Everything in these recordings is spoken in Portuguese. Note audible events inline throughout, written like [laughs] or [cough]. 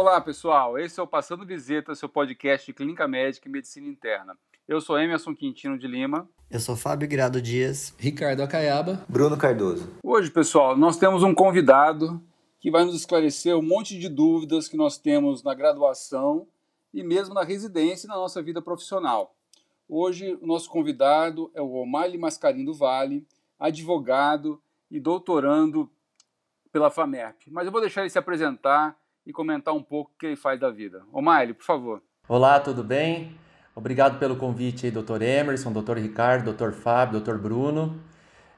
Olá, pessoal. Esse é o Passando Visita, seu podcast de Clínica Médica e Medicina Interna. Eu sou Emerson Quintino de Lima. Eu sou Fábio Grado Dias. Ricardo Acaiaba. Bruno Cardoso. Hoje, pessoal, nós temos um convidado que vai nos esclarecer um monte de dúvidas que nós temos na graduação e mesmo na residência e na nossa vida profissional. Hoje, o nosso convidado é o Omar Mascarim do Vale, advogado e doutorando pela FAMERP. Mas eu vou deixar ele se apresentar e comentar um pouco o que ele faz da vida. O'Malley, por favor. Olá, tudo bem? Obrigado pelo convite aí, doutor Emerson, doutor Ricardo, doutor Fábio, doutor Bruno.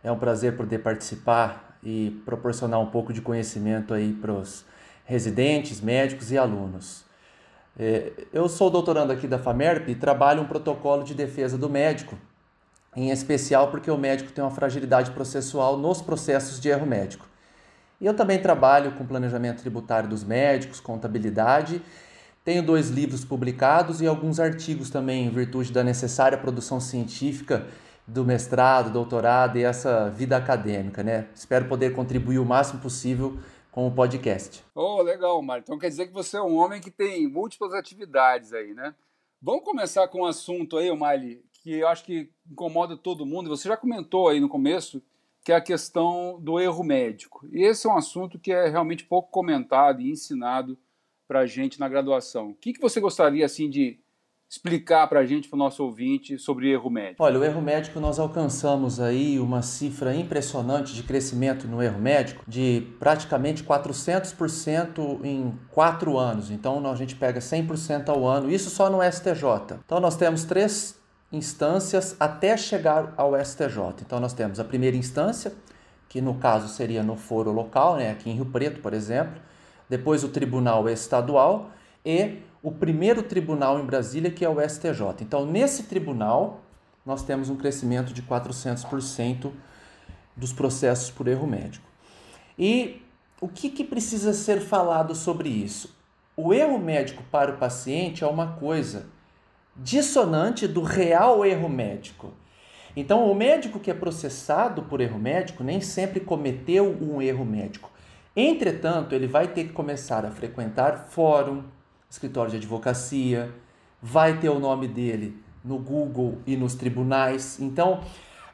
É um prazer poder participar e proporcionar um pouco de conhecimento aí para os residentes, médicos e alunos. É, eu sou doutorando aqui da FAMERP e trabalho um protocolo de defesa do médico, em especial porque o médico tem uma fragilidade processual nos processos de erro médico. E eu também trabalho com planejamento tributário dos médicos, contabilidade. Tenho dois livros publicados e alguns artigos também, em virtude da necessária produção científica do mestrado, doutorado e essa vida acadêmica, né? Espero poder contribuir o máximo possível com o podcast. Oh, legal, Mário. Então quer dizer que você é um homem que tem múltiplas atividades aí, né? Vamos começar com um assunto aí, Mali, que eu acho que incomoda todo mundo. Você já comentou aí no começo que é a questão do erro médico. E esse é um assunto que é realmente pouco comentado e ensinado para a gente na graduação. O que, que você gostaria assim de explicar para a gente, para o nosso ouvinte, sobre erro médico? Olha, o erro médico nós alcançamos aí uma cifra impressionante de crescimento no erro médico de praticamente 400% em quatro anos. Então a gente pega 100% ao ano, isso só no STJ. Então nós temos três instâncias até chegar ao STJ. Então nós temos a primeira instância, que no caso seria no foro local, né, aqui em Rio Preto, por exemplo, depois o tribunal estadual e o primeiro tribunal em Brasília, que é o STJ. Então, nesse tribunal, nós temos um crescimento de 400% dos processos por erro médico. E o que, que precisa ser falado sobre isso? O erro médico para o paciente é uma coisa dissonante do real erro médico. Então, o médico que é processado por erro médico nem sempre cometeu um erro médico. Entretanto, ele vai ter que começar a frequentar fórum, escritório de advocacia, vai ter o nome dele no Google e nos tribunais. Então,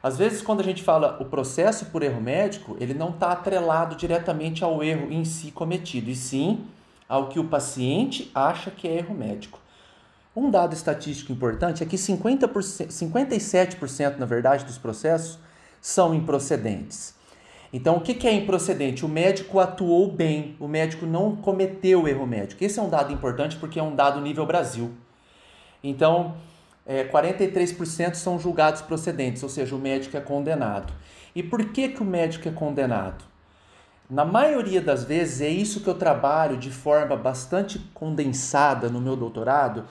às vezes, quando a gente fala o processo por erro médico, ele não está atrelado diretamente ao erro em si cometido, e sim ao que o paciente acha que é erro médico. Um dado estatístico importante é que 50%, 57% na verdade dos processos são improcedentes. Então, o que é improcedente? O médico atuou bem, o médico não cometeu erro médico. Esse é um dado importante porque é um dado nível Brasil. Então, é, 43% são julgados procedentes, ou seja, o médico é condenado. E por que, que o médico é condenado? Na maioria das vezes, é isso que eu trabalho de forma bastante condensada no meu doutorado,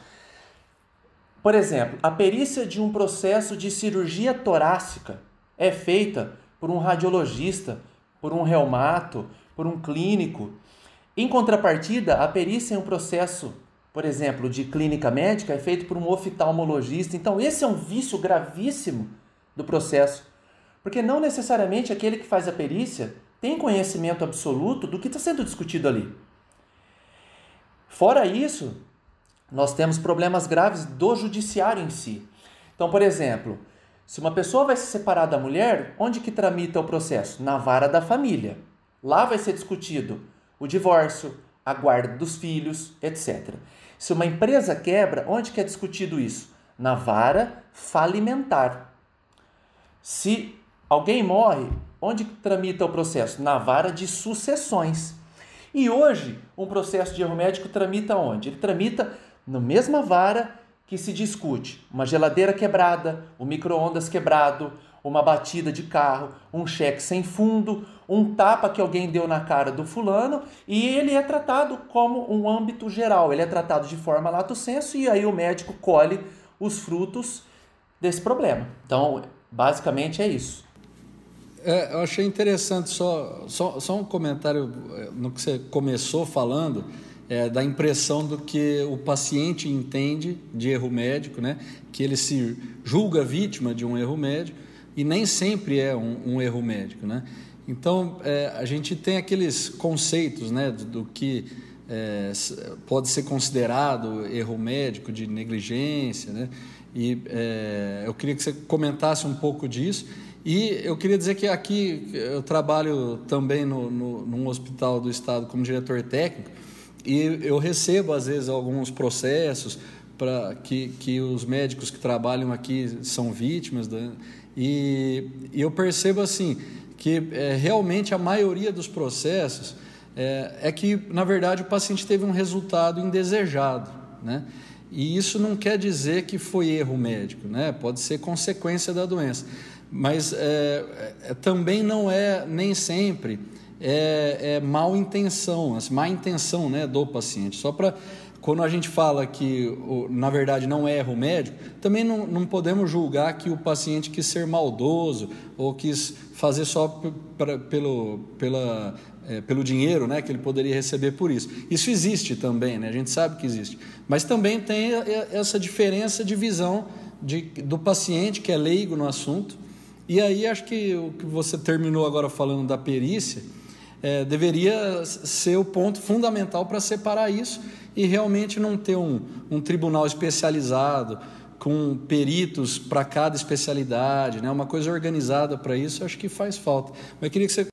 por exemplo, a perícia de um processo de cirurgia torácica é feita por um radiologista, por um reumato, por um clínico. Em contrapartida, a perícia em um processo, por exemplo, de clínica médica é feito por um oftalmologista. Então, esse é um vício gravíssimo do processo, porque não necessariamente aquele que faz a perícia tem conhecimento absoluto do que está sendo discutido ali. Fora isso, nós temos problemas graves do judiciário em si. Então, por exemplo, se uma pessoa vai se separar da mulher, onde que tramita o processo? Na vara da família. Lá vai ser discutido o divórcio, a guarda dos filhos, etc. Se uma empresa quebra, onde que é discutido isso? Na vara falimentar. Se alguém morre, onde tramita o processo? Na vara de sucessões. E hoje, um processo de erro médico tramita onde? Ele tramita na mesma vara que se discute uma geladeira quebrada, um micro-ondas quebrado, uma batida de carro, um cheque sem fundo, um tapa que alguém deu na cara do fulano, e ele é tratado como um âmbito geral, ele é tratado de forma lato sensu e aí o médico colhe os frutos desse problema. Então, basicamente é isso. É, eu achei interessante só, só, só um comentário é, no que você começou falando é, da impressão do que o paciente entende de erro médico, né? que ele se julga vítima de um erro médico e nem sempre é um, um erro médico. Né? Então, é, a gente tem aqueles conceitos né, do, do que é, pode ser considerado erro médico de negligência, né? E é, eu queria que você comentasse um pouco disso. E eu queria dizer que aqui eu trabalho também no, no, num hospital do estado como diretor técnico e eu recebo às vezes alguns processos para que, que os médicos que trabalham aqui são vítimas da, e, e eu percebo assim que é, realmente a maioria dos processos é, é, que, na verdade, o paciente teve um resultado indesejado. Né? E isso não quer dizer que foi erro médico, né? pode ser consequência da doença. Mas é, é também não é, nem sempre, é, é mal intenção, assim, má intenção né, do paciente. Só para quando a gente fala que, na verdade, não é erro médico, também não, não podemos julgar que o paciente quis ser maldoso ou quis fazer só pra, pelo, pela, é, pelo dinheiro né, que ele poderia receber por isso. Isso existe também, né? a gente sabe que existe. Mas também tem essa diferença de visão de, do paciente que é leigo no assunto. E aí acho que o que você terminou agora falando da perícia é, deveria ser o ponto fundamental para separar isso e realmente não ter um, um tribunal especializado com peritos para cada especialidade, né? uma coisa organizada para isso, acho que faz falta. Mas eu queria que você.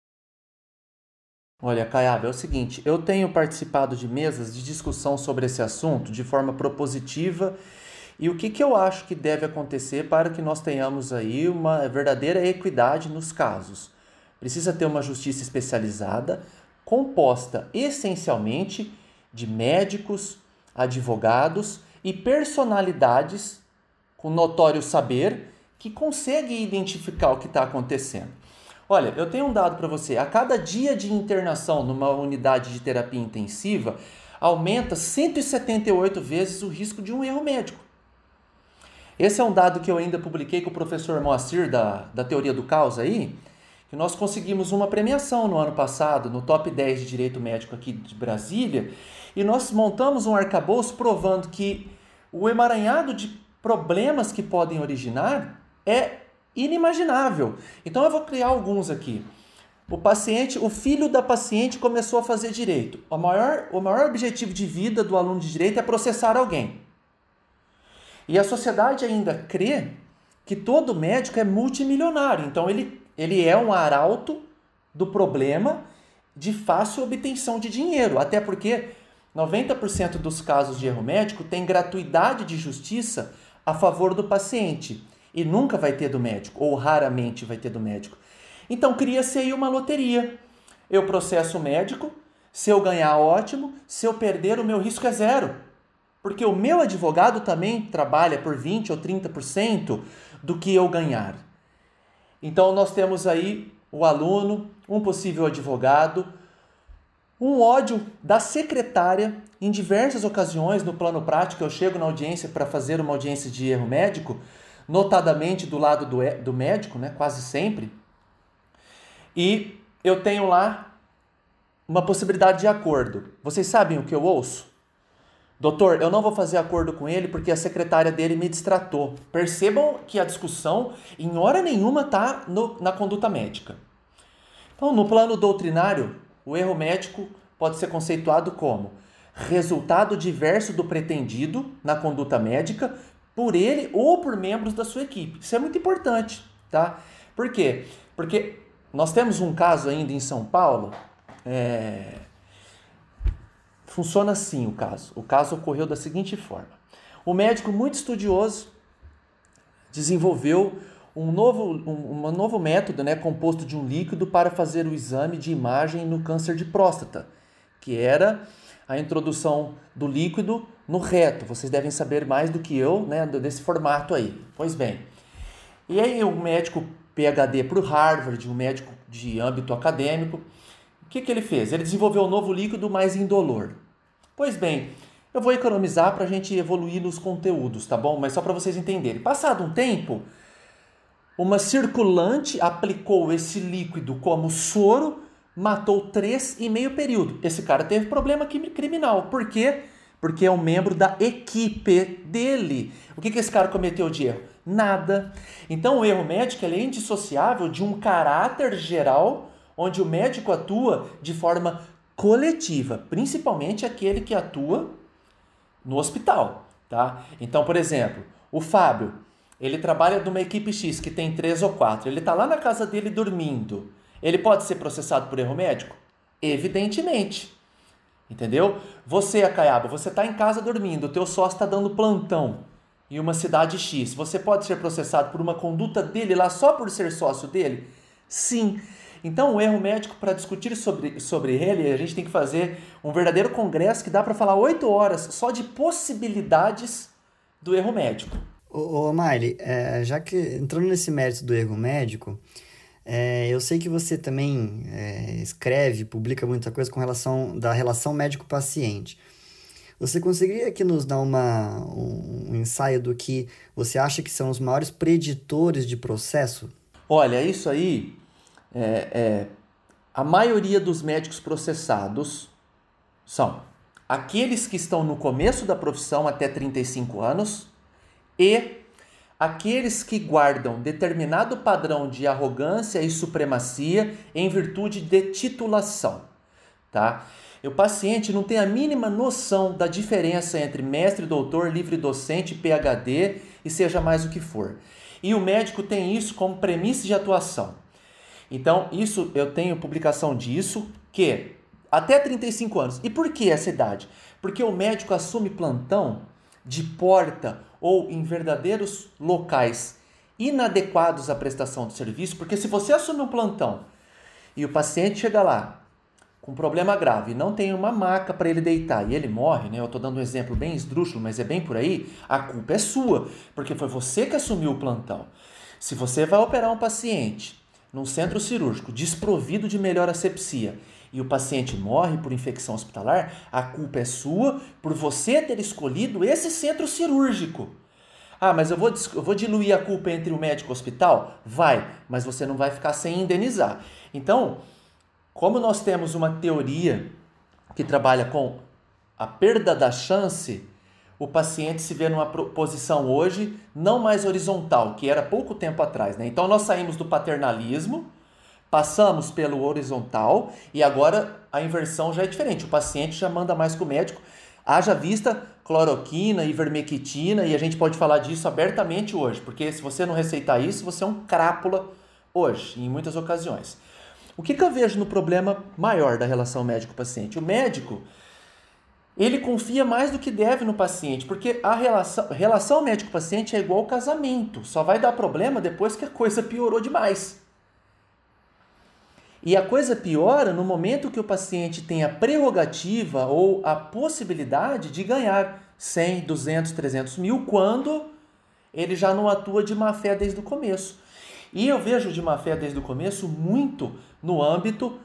Olha, Caiaba, é o seguinte: eu tenho participado de mesas de discussão sobre esse assunto de forma propositiva e o que, que eu acho que deve acontecer para que nós tenhamos aí uma verdadeira equidade nos casos. Precisa ter uma justiça especializada, composta essencialmente de médicos, advogados e personalidades com notório saber que conseguem identificar o que está acontecendo. Olha, eu tenho um dado para você: a cada dia de internação numa unidade de terapia intensiva, aumenta 178 vezes o risco de um erro médico. Esse é um dado que eu ainda publiquei com o professor Moacir da, da Teoria do Caos aí, que nós conseguimos uma premiação no ano passado, no top 10 de Direito Médico aqui de Brasília, e nós montamos um arcabouço provando que o emaranhado de problemas que podem originar é inimaginável. Então eu vou criar alguns aqui. O paciente, o filho da paciente começou a fazer direito. O maior, o maior objetivo de vida do aluno de direito é processar alguém. E a sociedade ainda crê que todo médico é multimilionário. Então ele, ele é um arauto do problema de fácil obtenção de dinheiro. Até porque 90% dos casos de erro médico tem gratuidade de justiça a favor do paciente e nunca vai ter do médico, ou raramente vai ter do médico. Então cria-se aí uma loteria. Eu processo o médico, se eu ganhar, ótimo, se eu perder, o meu risco é zero. Porque o meu advogado também trabalha por 20 ou 30% do que eu ganhar. Então nós temos aí o aluno, um possível advogado, um ódio da secretária. Em diversas ocasiões, no plano prático, eu chego na audiência para fazer uma audiência de erro médico, notadamente do lado do, do médico, né, quase sempre. E eu tenho lá uma possibilidade de acordo. Vocês sabem o que eu ouço? Doutor, eu não vou fazer acordo com ele porque a secretária dele me distratou. Percebam que a discussão, em hora nenhuma, está na conduta médica. Então, no plano doutrinário, o erro médico pode ser conceituado como resultado diverso do pretendido na conduta médica por ele ou por membros da sua equipe. Isso é muito importante, tá? Por quê? Porque nós temos um caso ainda em São Paulo. É... Funciona assim o caso. O caso ocorreu da seguinte forma: o médico muito estudioso desenvolveu um novo, um, um novo método né, composto de um líquido para fazer o exame de imagem no câncer de próstata, que era a introdução do líquido no reto. Vocês devem saber mais do que eu né, desse formato aí. Pois bem, e aí o médico PhD para o Harvard, um médico de âmbito acadêmico, o que, que ele fez? Ele desenvolveu um novo líquido mais indolor. Pois bem, eu vou economizar para a gente evoluir nos conteúdos, tá bom? Mas só para vocês entenderem. Passado um tempo, uma circulante aplicou esse líquido como soro, matou três e meio período. Esse cara teve problema criminal. Por quê? Porque é um membro da equipe dele. O que, que esse cara cometeu de erro? Nada. Então o erro médico é indissociável de um caráter geral, onde o médico atua de forma coletiva, principalmente aquele que atua no hospital, tá? Então, por exemplo, o Fábio, ele trabalha numa equipe X que tem três ou quatro, ele está lá na casa dele dormindo. Ele pode ser processado por erro médico? Evidentemente. Entendeu? Você, Acaiaba, você está em casa dormindo, o teu sócio está dando plantão em uma cidade X. Você pode ser processado por uma conduta dele lá só por ser sócio dele? Sim. Então, o erro médico, para discutir sobre, sobre ele, a gente tem que fazer um verdadeiro congresso que dá para falar oito horas só de possibilidades do erro médico. Ô, ô Miley, é, já que entrando nesse mérito do erro médico, é, eu sei que você também é, escreve, publica muita coisa com relação da relação médico-paciente. Você conseguiria aqui nos dar uma, um, um ensaio do que você acha que são os maiores preditores de processo? Olha, isso aí é, é, a maioria dos médicos processados são aqueles que estão no começo da profissão até 35 anos e aqueles que guardam determinado padrão de arrogância e supremacia em virtude de titulação, tá? O paciente não tem a mínima noção da diferença entre mestre, doutor, livre docente, PhD e seja mais o que for. E o médico tem isso como premissa de atuação. Então, isso eu tenho publicação disso que até 35 anos. E por que essa idade? Porque o médico assume plantão de porta ou em verdadeiros locais inadequados à prestação do serviço, porque se você assume um plantão e o paciente chega lá com problema grave não tem uma maca para ele deitar e ele morre, né? Eu estou dando um exemplo bem esdrúxulo, mas é bem por aí, a culpa é sua, porque foi você que assumiu o plantão. Se você vai operar um paciente num centro cirúrgico desprovido de melhor asepsia e o paciente morre por infecção hospitalar, a culpa é sua por você ter escolhido esse centro cirúrgico. Ah, mas eu vou, eu vou diluir a culpa entre o médico e o hospital? Vai, mas você não vai ficar sem indenizar. Então, como nós temos uma teoria que trabalha com a perda da chance, o paciente se vê numa posição hoje não mais horizontal, que era pouco tempo atrás. Né? Então nós saímos do paternalismo, passamos pelo horizontal e agora a inversão já é diferente. O paciente já manda mais com o médico. Haja vista cloroquina, ivermectina, e a gente pode falar disso abertamente hoje, porque se você não receitar isso, você é um crápula hoje, em muitas ocasiões. O que, que eu vejo no problema maior da relação médico-paciente? O médico ele confia mais do que deve no paciente, porque a relação, relação médico-paciente é igual ao casamento, só vai dar problema depois que a coisa piorou demais. E a coisa piora no momento que o paciente tem a prerrogativa ou a possibilidade de ganhar 100, 200, 300 mil, quando ele já não atua de má fé desde o começo. E eu vejo de má fé desde o começo muito no âmbito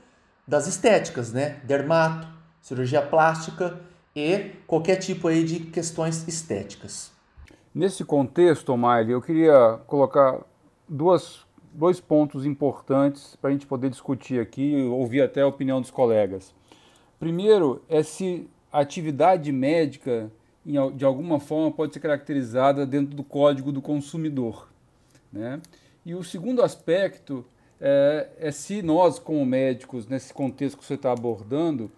das estéticas, né? Dermato, cirurgia plástica, e qualquer tipo aí de questões estéticas. Nesse contexto, Miley, eu queria colocar duas, dois pontos importantes para a gente poder discutir aqui e ouvir até a opinião dos colegas. Primeiro é se a atividade médica, de alguma forma, pode ser caracterizada dentro do Código do Consumidor. Né? E o segundo aspecto é, é se nós, como médicos, nesse contexto que você está abordando,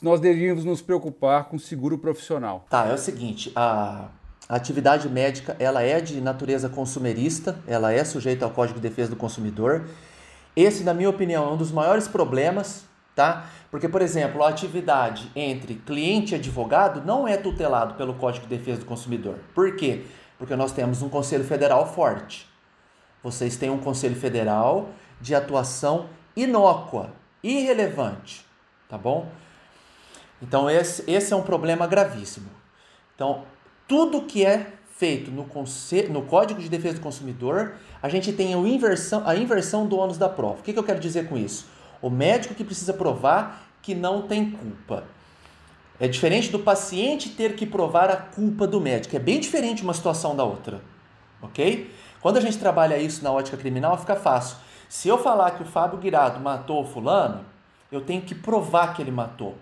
se nós deveríamos nos preocupar com seguro profissional. Tá, é o seguinte, a, atividade médica ela é de natureza consumerista, ela é sujeita ao Código de Defesa do Consumidor. Esse, na minha opinião, é um dos maiores problemas, tá? Porque, por exemplo, a atividade entre cliente e advogado não é tutelado pelo Código de Defesa do Consumidor. Por quê? Porque nós temos um Conselho Federal forte. Vocês têm um Conselho Federal de atuação inócua, irrelevante, tá bom? Então, esse, esse é um problema gravíssimo. Então, tudo que é feito no, no Código de Defesa do Consumidor, a gente tem a inversão, a inversão do ônus da prova. O que, que eu quero dizer com isso? O médico que precisa provar que não tem culpa. É diferente do paciente ter que provar a culpa do médico. É bem diferente uma situação da outra. Ok? Quando a gente trabalha isso na ótica criminal, fica fácil. Se eu falar que o Fábio Guirado matou o fulano, eu tenho que provar que ele matou.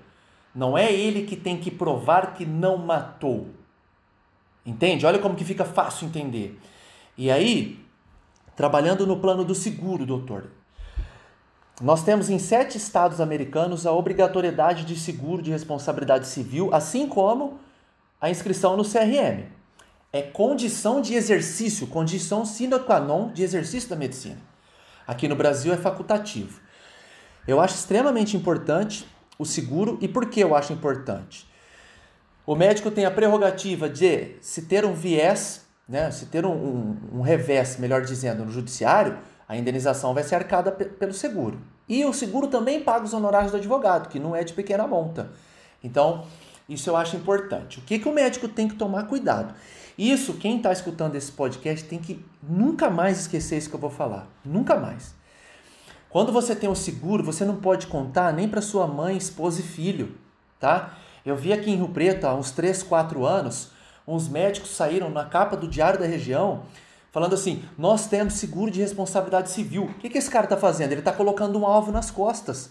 Não é ele que tem que provar que não matou. Entende? Olha como que fica fácil entender. E aí, trabalhando no plano do seguro, doutor. nós temos em sete estados americanos a obrigatoriedade de seguro de responsabilidade civil, assim como a inscrição no CRM. É condição de exercício, condição sine qua non de exercício da medicina. Aqui no Brasil é facultativo. Eu acho extremamente importante o seguro e por que eu acho importante? O médico tem a prerrogativa de, se ter um viés, né, se ter um, um, um revés, melhor dizendo, no judiciário, a indenização vai ser arcada pelo seguro. E o seguro também paga os honorários do advogado, que não é de pequena monta. Então, isso eu acho importante. O que, que o médico tem que tomar cuidado? Isso, quem está escutando esse podcast tem que nunca mais esquecer isso que eu vou falar. Nunca mais. Quando você tem um seguro, você não pode contar nem para sua mãe, esposa e filho, tá? Eu vi aqui em Rio Preto, há uns 3, 4 anos, uns médicos saíram na capa do Diário da Região falando assim: nós temos seguro de responsabilidade civil. O que, que esse cara está fazendo? Ele está colocando um alvo nas costas.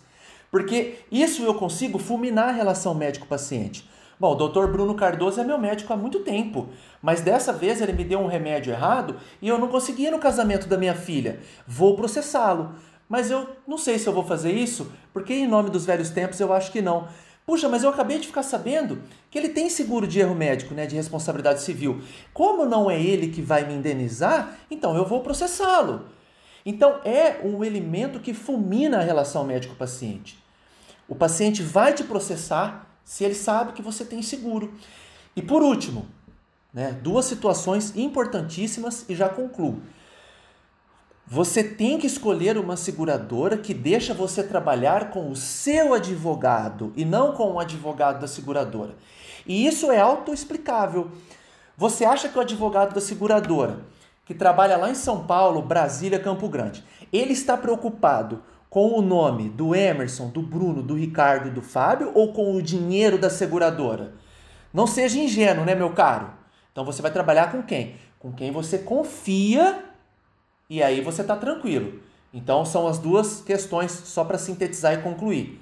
Porque isso eu consigo fulminar a relação médico-paciente. Bom, o doutor Bruno Cardoso é meu médico há muito tempo, mas dessa vez ele me deu um remédio errado e eu não consegui no casamento da minha filha. Vou processá-lo. Mas eu não sei se eu vou fazer isso, porque em nome dos velhos tempos eu acho que não. Puxa, mas eu acabei de ficar sabendo que ele tem seguro de erro médico, né, de responsabilidade civil. Como não é ele que vai me indenizar, então eu vou processá-lo. Então é um elemento que fulmina a relação médico-paciente. O paciente vai te processar se ele sabe que você tem seguro. E por último, né, duas situações importantíssimas e já concluo. Você tem que escolher uma seguradora que deixa você trabalhar com o seu advogado e não com o advogado da seguradora. E isso é autoexplicável. Você acha que o advogado da seguradora, que trabalha lá em São Paulo, Brasília, Campo Grande, ele está preocupado com o nome do Emerson, do Bruno, do Ricardo e do Fábio ou com o dinheiro da seguradora? Não seja ingênuo, né, meu caro? Então você vai trabalhar com quem? Com quem você confia e aí você está tranquilo. Então são as duas questões só para sintetizar e concluir.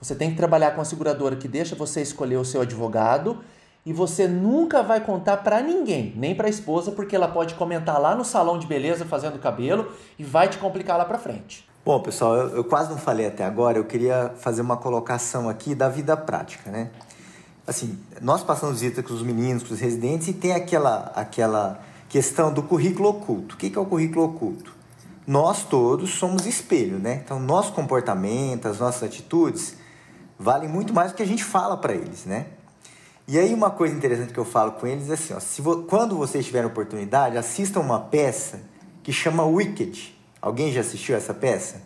Você tem que trabalhar com a seguradora que deixa você escolher o seu advogado e você nunca vai contar para ninguém, nem para a esposa, porque ela pode comentar lá no salão de beleza fazendo cabelo e vai te complicar lá para frente. Bom, pessoal, eu, eu, quase não falei até agora, eu queria fazer uma colocação aqui da vida prática, né? Assim, nós passamos visita com os meninos, com os residentes e tem aquela aquela questão do currículo oculto. O que é o currículo oculto? Nós todos somos espelho, né? Então, nosso comportamento, as nossas atitudes valem muito mais do que a gente fala para eles, né? E aí uma coisa interessante que eu falo com eles é assim, ó, se vo quando vocês tiverem oportunidade, assistam uma peça que chama Wicked. Alguém já assistiu essa peça?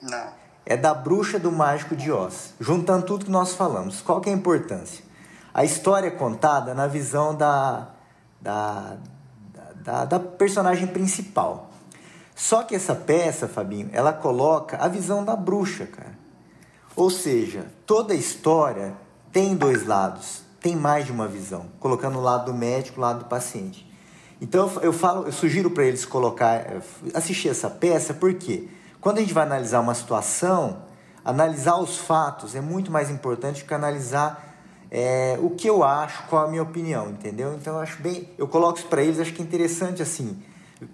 Não. É da Bruxa do Mágico de Oz. Juntando tudo que nós falamos, qual que é a importância? A história é contada na visão da, da, da, da personagem principal. Só que essa peça, Fabinho, ela coloca a visão da bruxa, cara. Ou seja, toda a história tem dois lados, tem mais de uma visão, colocando o lado do médico, o lado do paciente. Então eu falo, eu sugiro para eles colocar, eh, assistir essa peça, porque quando a gente vai analisar uma situação, analisar os fatos é muito mais importante que analisar é, o que eu acho, qual a minha opinião, entendeu? Então eu acho bem, eu coloco isso para eles, acho que é interessante assim,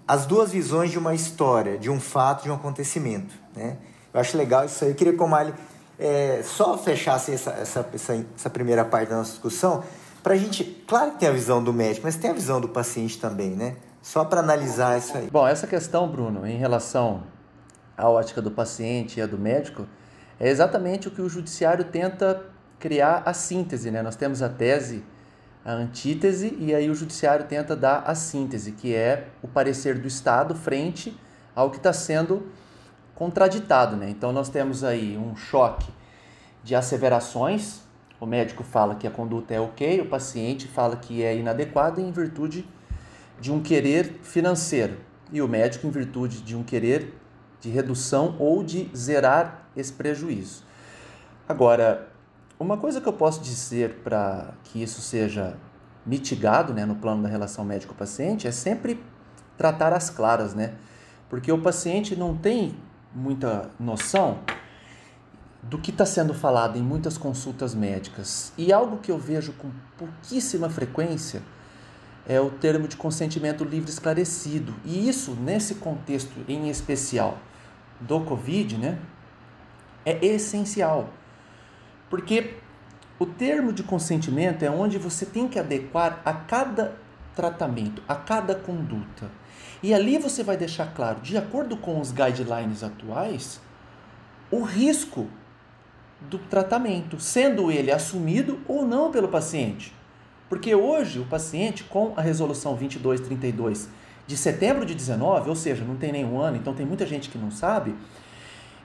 as duas visões de uma história, de um fato, de um acontecimento, né? Eu acho legal isso aí. Eu queria que o Mali é, só fechasse essa, essa, essa, essa primeira parte da nossa discussão, para a gente, claro que tem a visão do médico, mas tem a visão do paciente também, né? Só para analisar isso aí. Bom, essa questão, Bruno, em relação à ótica do paciente e a do médico, é exatamente o que o judiciário tenta criar a síntese, né? Nós temos a tese, a antítese e aí o judiciário tenta dar a síntese, que é o parecer do Estado frente ao que está sendo contraditado, né? Então nós temos aí um choque de asseverações. O médico fala que a conduta é ok, o paciente fala que é inadequada em virtude de um querer financeiro e o médico em virtude de um querer de redução ou de zerar esse prejuízo. Agora, uma coisa que eu posso dizer para que isso seja mitigado né, no plano da relação médico-paciente é sempre tratar as claras, né? Porque o paciente não tem muita noção do que está sendo falado em muitas consultas médicas. E algo que eu vejo com pouquíssima frequência é o termo de consentimento livre esclarecido. E isso, nesse contexto em especial, do Covid, né, é essencial. Porque o termo de consentimento é onde você tem que adequar a cada tratamento, a cada conduta. E ali você vai deixar claro, de acordo com os guidelines atuais, o risco do tratamento, sendo ele assumido ou não pelo paciente. Porque hoje o paciente, com a resolução 2232 de setembro de 19, ou seja, não tem nenhum ano, então tem muita gente que não sabe,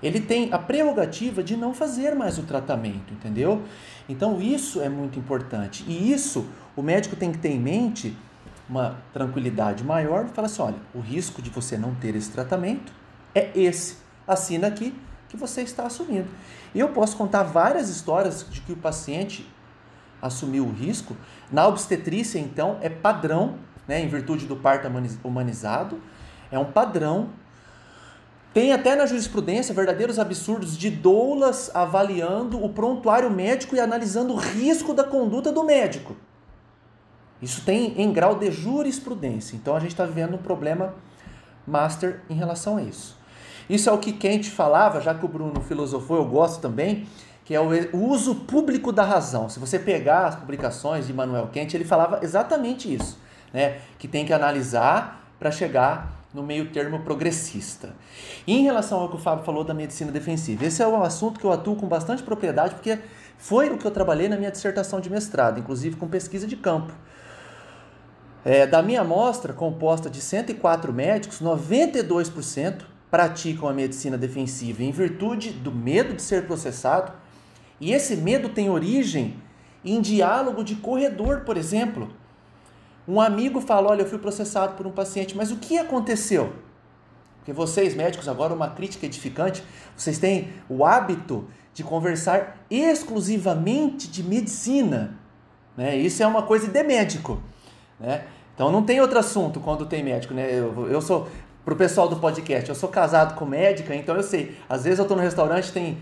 ele tem a prerrogativa de não fazer mais o tratamento, entendeu? Então isso é muito importante. E isso o médico tem que ter em mente uma tranquilidade maior e fala assim: olha, o risco de você não ter esse tratamento é esse. Assina aqui que você está assumindo. Eu posso contar várias histórias de que o paciente assumiu o risco. Na obstetrícia, então, é padrão, né, em virtude do parto humanizado, é um padrão. Tem até na jurisprudência verdadeiros absurdos de doulas avaliando o prontuário médico e analisando o risco da conduta do médico. Isso tem em grau de jurisprudência. Então a gente está vivendo um problema master em relação a isso. Isso é o que Kant falava, já que o Bruno filosofou, eu gosto também, que é o uso público da razão. Se você pegar as publicações de Immanuel Kant, ele falava exatamente isso, né? que tem que analisar para chegar no meio termo progressista. E em relação ao que o Fábio falou da medicina defensiva, esse é um assunto que eu atuo com bastante propriedade, porque foi o que eu trabalhei na minha dissertação de mestrado, inclusive com pesquisa de campo. É, da minha amostra, composta de 104 médicos, 92% praticam a medicina defensiva em virtude do medo de ser processado. E esse medo tem origem em diálogo de corredor, por exemplo. Um amigo fala: Olha, eu fui processado por um paciente, mas o que aconteceu? Porque vocês, médicos, agora uma crítica edificante, vocês têm o hábito de conversar exclusivamente de medicina. Né? Isso é uma coisa de médico. Né? Então não tem outro assunto quando tem médico, né? Eu, eu sou, pro pessoal do podcast, eu sou casado com médica, então eu sei. Às vezes eu tô no restaurante, tem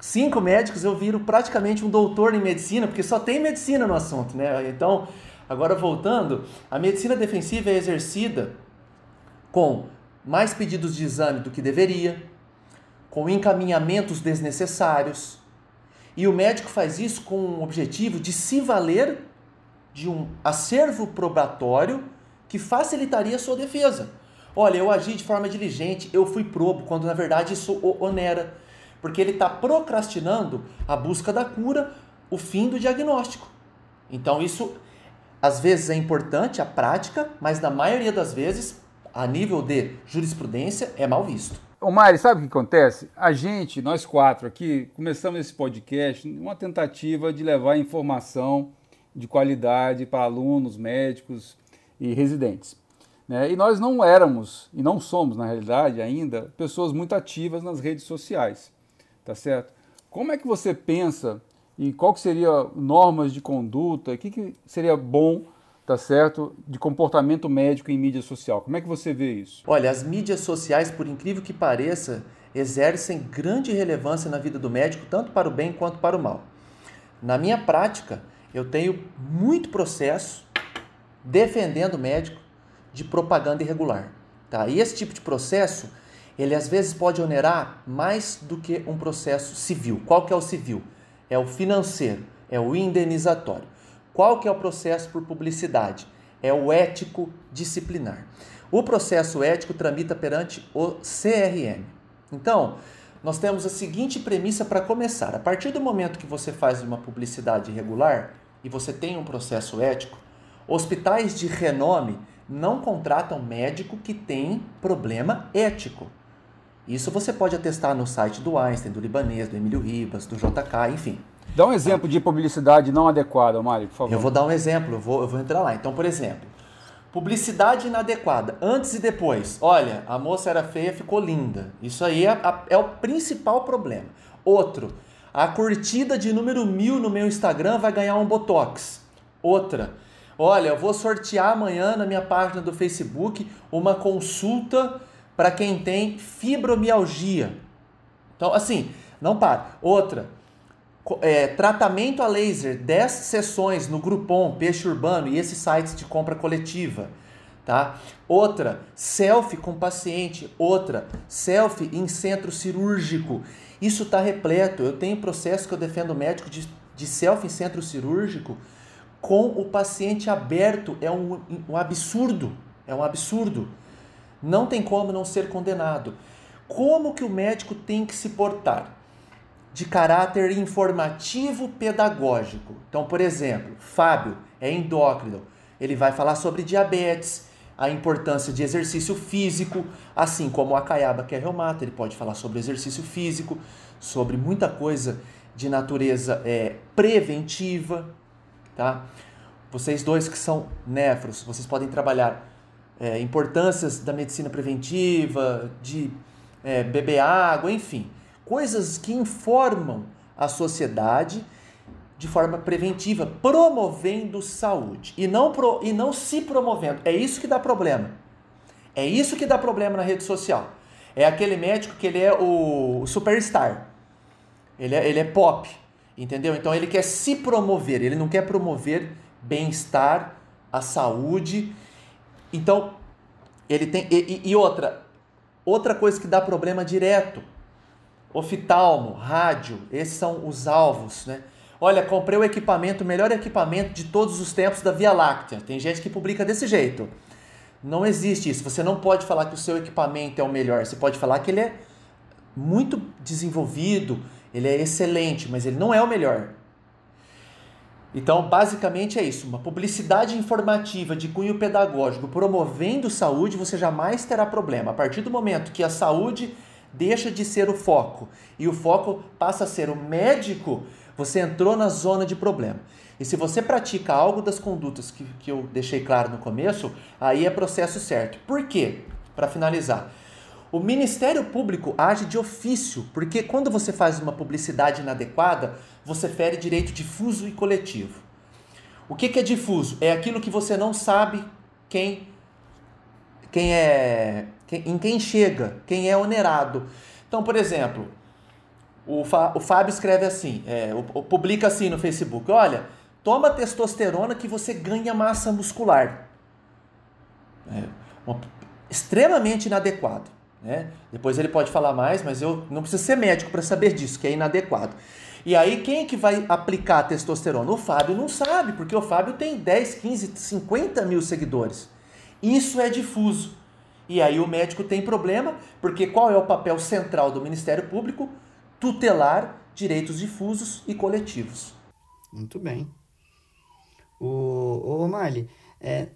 cinco médicos, eu viro praticamente um doutor em medicina, porque só tem medicina no assunto, né? Então, agora voltando, a medicina defensiva é exercida com mais pedidos de exame do que deveria, com encaminhamentos desnecessários. E o médico faz isso com o objetivo de se valer de um acervo probatório que facilitaria a sua defesa. Olha, eu agi de forma diligente, eu fui probo, quando na verdade isso onera, porque ele está procrastinando a busca da cura, o fim do diagnóstico. Então isso às vezes é importante a prática, mas na maioria das vezes, a nível de jurisprudência, é mal visto. Ô Mari, sabe o que acontece? A gente, nós quatro aqui, começamos esse podcast uma tentativa de levar informação de qualidade para alunos, médicos e residentes. Né? E nós não éramos, e não somos na realidade ainda, pessoas muito ativas nas redes sociais, tá certo? Como é que você pensa e qual que seria normas de conduta, o que, que seria bom, tá certo, de comportamento médico em mídia social? Como é que você vê isso? Olha, as mídias sociais, por incrível que pareça, exercem grande relevância na vida do médico, tanto para o bem quanto para o mal. Na minha prática, eu tenho muito processo defendendo o médico de propaganda irregular. Tá? E esse tipo de processo, ele às vezes pode onerar mais do que um processo civil. Qual que é o civil? É o financeiro, é o indenizatório. Qual que é o processo por publicidade? É o ético disciplinar. O processo ético tramita perante o CRM. Então, nós temos a seguinte premissa para começar. A partir do momento que você faz uma publicidade irregular e você tem um processo ético, hospitais de renome não contratam médico que tem problema ético. Isso você pode atestar no site do Einstein, do Libanês, do Emílio Ribas, do JK, enfim. Dá um exemplo de publicidade não adequada, Mário, por favor. Eu vou dar um exemplo, eu vou, eu vou entrar lá. Então, por exemplo, Publicidade inadequada, antes e depois. Olha, a moça era feia, ficou linda. Isso aí é, é o principal problema. Outro, a curtida de número mil no meu Instagram vai ganhar um Botox. Outra, olha, eu vou sortear amanhã na minha página do Facebook uma consulta para quem tem fibromialgia. Então, assim, não para. Outra, é, tratamento a laser, 10 sessões no Groupon, Peixe Urbano e esses sites de compra coletiva. tá? Outra, selfie com paciente. Outra, selfie em centro cirúrgico. Isso está repleto. Eu tenho processo que eu defendo médico de, de selfie em centro cirúrgico com o paciente aberto. É um, um absurdo. É um absurdo. Não tem como não ser condenado. Como que o médico tem que se portar? De caráter informativo pedagógico. Então, por exemplo, Fábio é endócrino. Ele vai falar sobre diabetes, a importância de exercício físico, assim como a Caiaba, que é reumata, ele pode falar sobre exercício físico, sobre muita coisa de natureza é, preventiva, tá? Vocês dois que são nefros, vocês podem trabalhar é, importâncias da medicina preventiva, de é, beber água, enfim, coisas que informam a sociedade de forma preventiva, promovendo saúde e não, pro, e não se promovendo. É isso que dá problema. É isso que dá problema na rede social. É aquele médico que ele é o superstar. Ele é, ele é pop, entendeu? Então ele quer se promover, ele não quer promover bem-estar, a saúde. Então, ele tem. E, e, outra, outra coisa que dá problema direto: oftalmo, rádio, esses são os alvos, né? Olha, comprei o equipamento, o melhor equipamento de todos os tempos da Via Láctea. Tem gente que publica desse jeito. Não existe isso. Você não pode falar que o seu equipamento é o melhor. Você pode falar que ele é muito desenvolvido, ele é excelente, mas ele não é o melhor. Então, basicamente é isso: uma publicidade informativa de cunho pedagógico promovendo saúde, você jamais terá problema. A partir do momento que a saúde deixa de ser o foco e o foco passa a ser o médico, você entrou na zona de problema. E se você pratica algo das condutas que, que eu deixei claro no começo, aí é processo certo. Por quê? Para finalizar. O Ministério Público age de ofício, porque quando você faz uma publicidade inadequada, você fere direito difuso e coletivo. O que, que é difuso? É aquilo que você não sabe quem, quem é, quem, em quem chega, quem é onerado. Então, por exemplo, o, Fá, o Fábio escreve assim, é, publica assim no Facebook: olha, toma testosterona que você ganha massa muscular. É, uma, extremamente inadequado. Né? Depois ele pode falar mais, mas eu não preciso ser médico para saber disso, que é inadequado. E aí, quem é que vai aplicar a testosterona? O Fábio não sabe, porque o Fábio tem 10, 15, 50 mil seguidores. Isso é difuso. E aí o médico tem problema, porque qual é o papel central do Ministério Público? Tutelar direitos difusos e coletivos. Muito bem. O, o Mali, é,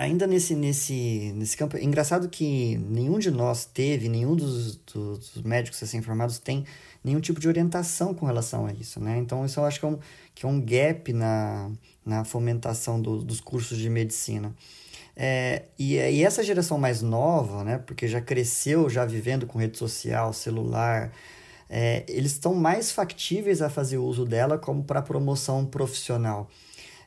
ainda nesse, nesse, nesse campo, é engraçado que nenhum de nós teve, nenhum dos, dos, dos médicos assim formados tem nenhum tipo de orientação com relação a isso, né? Então, isso eu acho que é um, que é um gap na, na fomentação do, dos cursos de medicina. É, e, e essa geração mais nova, né? Porque já cresceu, já vivendo com rede social, celular, é, eles estão mais factíveis a fazer uso dela como para promoção profissional.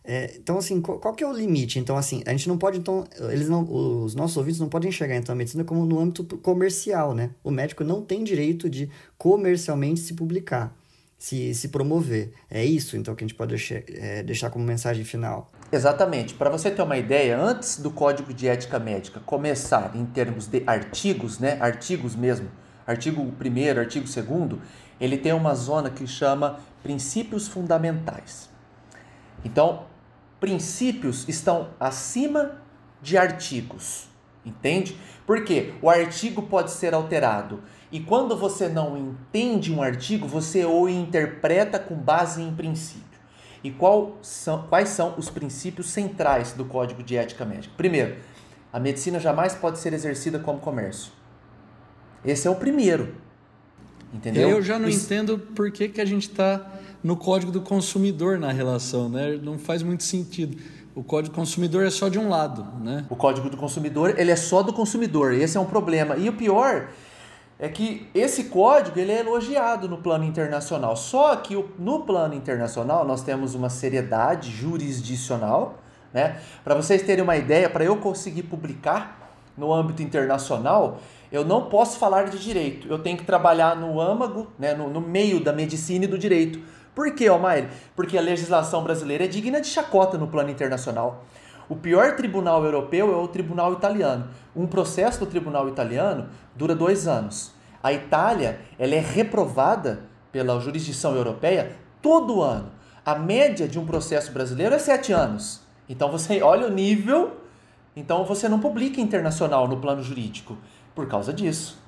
É, então, assim, qual, qual, que é o limite? Então, assim, a gente não pode, então, eles não, os nossos ouvintes não podem enxergar, então, a medicina como no âmbito comercial, né? O médico não tem direito de comercialmente se publicar, se, se promover. É isso, então, que a gente pode deixar, é, deixar como mensagem final. Exatamente. Para você ter uma ideia, antes do Código de Ética Médica começar em termos de artigos, né? Artigos mesmo, artigo 1 artigo 2 ele tem uma zona que chama princípios fundamentais. Então, princípios estão acima de artigos. Entende? Porque o artigo pode ser alterado. E quando você não entende um artigo, você o interpreta com base em princípio. E qual são, quais são os princípios centrais do Código de Ética Médica? Primeiro, a medicina jamais pode ser exercida como comércio. Esse é o primeiro. Entendeu? Eu já não Isso... entendo por que, que a gente está no código do consumidor na relação, né? Não faz muito sentido. O código do consumidor é só de um lado, né? O código do consumidor, ele é só do consumidor. Esse é um problema. E o pior é que esse código ele é elogiado no plano internacional. Só que no plano internacional nós temos uma seriedade jurisdicional, né? Para vocês terem uma ideia, para eu conseguir publicar no âmbito internacional, eu não posso falar de direito. Eu tenho que trabalhar no âmago, né, no, no meio da medicina e do direito. Por que, Almair? Porque a legislação brasileira é digna de chacota no plano internacional. O pior tribunal europeu é o tribunal italiano. Um processo do tribunal italiano dura dois anos. A Itália ela é reprovada pela jurisdição europeia todo ano. A média de um processo brasileiro é sete anos. Então você [laughs] olha o nível, então você não publica internacional no plano jurídico por causa disso.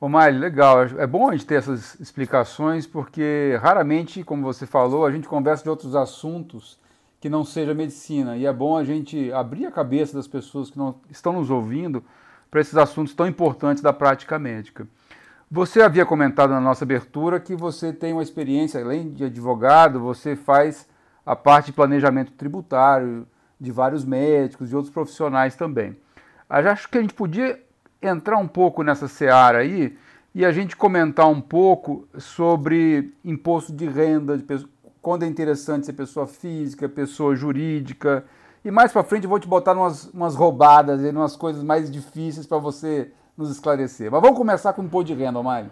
Ô Mário, legal. É bom a gente ter essas explicações, porque raramente, como você falou, a gente conversa de outros assuntos que não seja medicina. E é bom a gente abrir a cabeça das pessoas que não estão nos ouvindo para esses assuntos tão importantes da prática médica. Você havia comentado na nossa abertura que você tem uma experiência, além de advogado, você faz a parte de planejamento tributário de vários médicos e outros profissionais também. Acho que a gente podia entrar um pouco nessa seara aí e a gente comentar um pouco sobre imposto de renda, de quando é interessante ser pessoa física, pessoa jurídica. E mais para frente eu vou te botar umas, umas roubadas, umas coisas mais difíceis para você nos esclarecer. Mas vamos começar com o imposto de renda, Mário.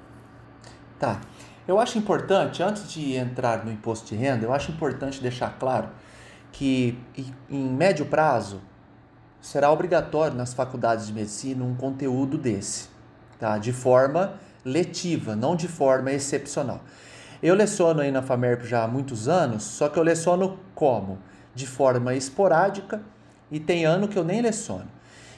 Tá. Eu acho importante, antes de entrar no imposto de renda, eu acho importante deixar claro que em médio prazo será obrigatório nas faculdades de medicina um conteúdo desse, tá? De forma letiva, não de forma excepcional. Eu leciono aí na FAMERP já há muitos anos, só que eu leciono como? De forma esporádica e tem ano que eu nem leciono.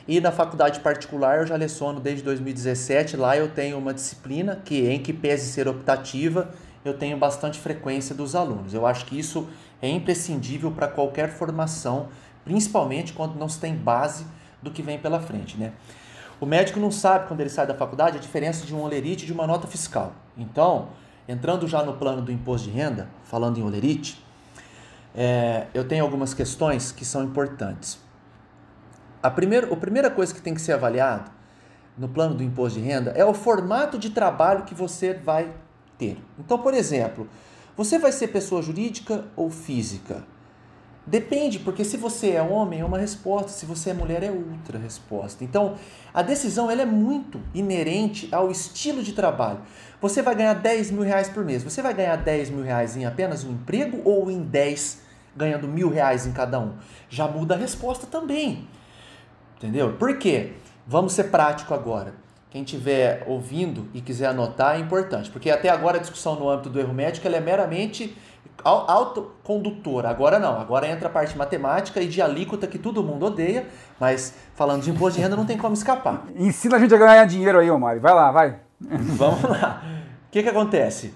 E na faculdade particular eu já leciono desde 2017. Lá eu tenho uma disciplina que, em que pese ser optativa, eu tenho bastante frequência dos alunos. Eu acho que isso é imprescindível para qualquer formação, principalmente quando não se tem base do que vem pela frente. Né? O médico não sabe, quando ele sai da faculdade, a diferença de um olerite e de uma nota fiscal. Então, entrando já no plano do imposto de renda, falando em olerite, é, eu tenho algumas questões que são importantes. A primeira, a primeira coisa que tem que ser avaliado no plano do imposto de renda é o formato de trabalho que você vai ter. Então, por exemplo, você vai ser pessoa jurídica ou física? Depende, porque se você é homem é uma resposta, se você é mulher é outra resposta. Então, a decisão ela é muito inerente ao estilo de trabalho. Você vai ganhar 10 mil reais por mês. Você vai ganhar 10 mil reais em apenas um emprego ou em 10 ganhando mil reais em cada um? Já muda a resposta também. Entendeu? Por quê? Vamos ser prático agora. Quem estiver ouvindo e quiser anotar é importante, porque até agora a discussão no âmbito do erro médico é meramente autocondutora. Agora não, agora entra a parte matemática e de alíquota que todo mundo odeia, mas falando de imposto de renda não tem como escapar. Ensina a gente a ganhar dinheiro aí, Omar. Vai lá, vai. [laughs] Vamos lá. O que, que acontece?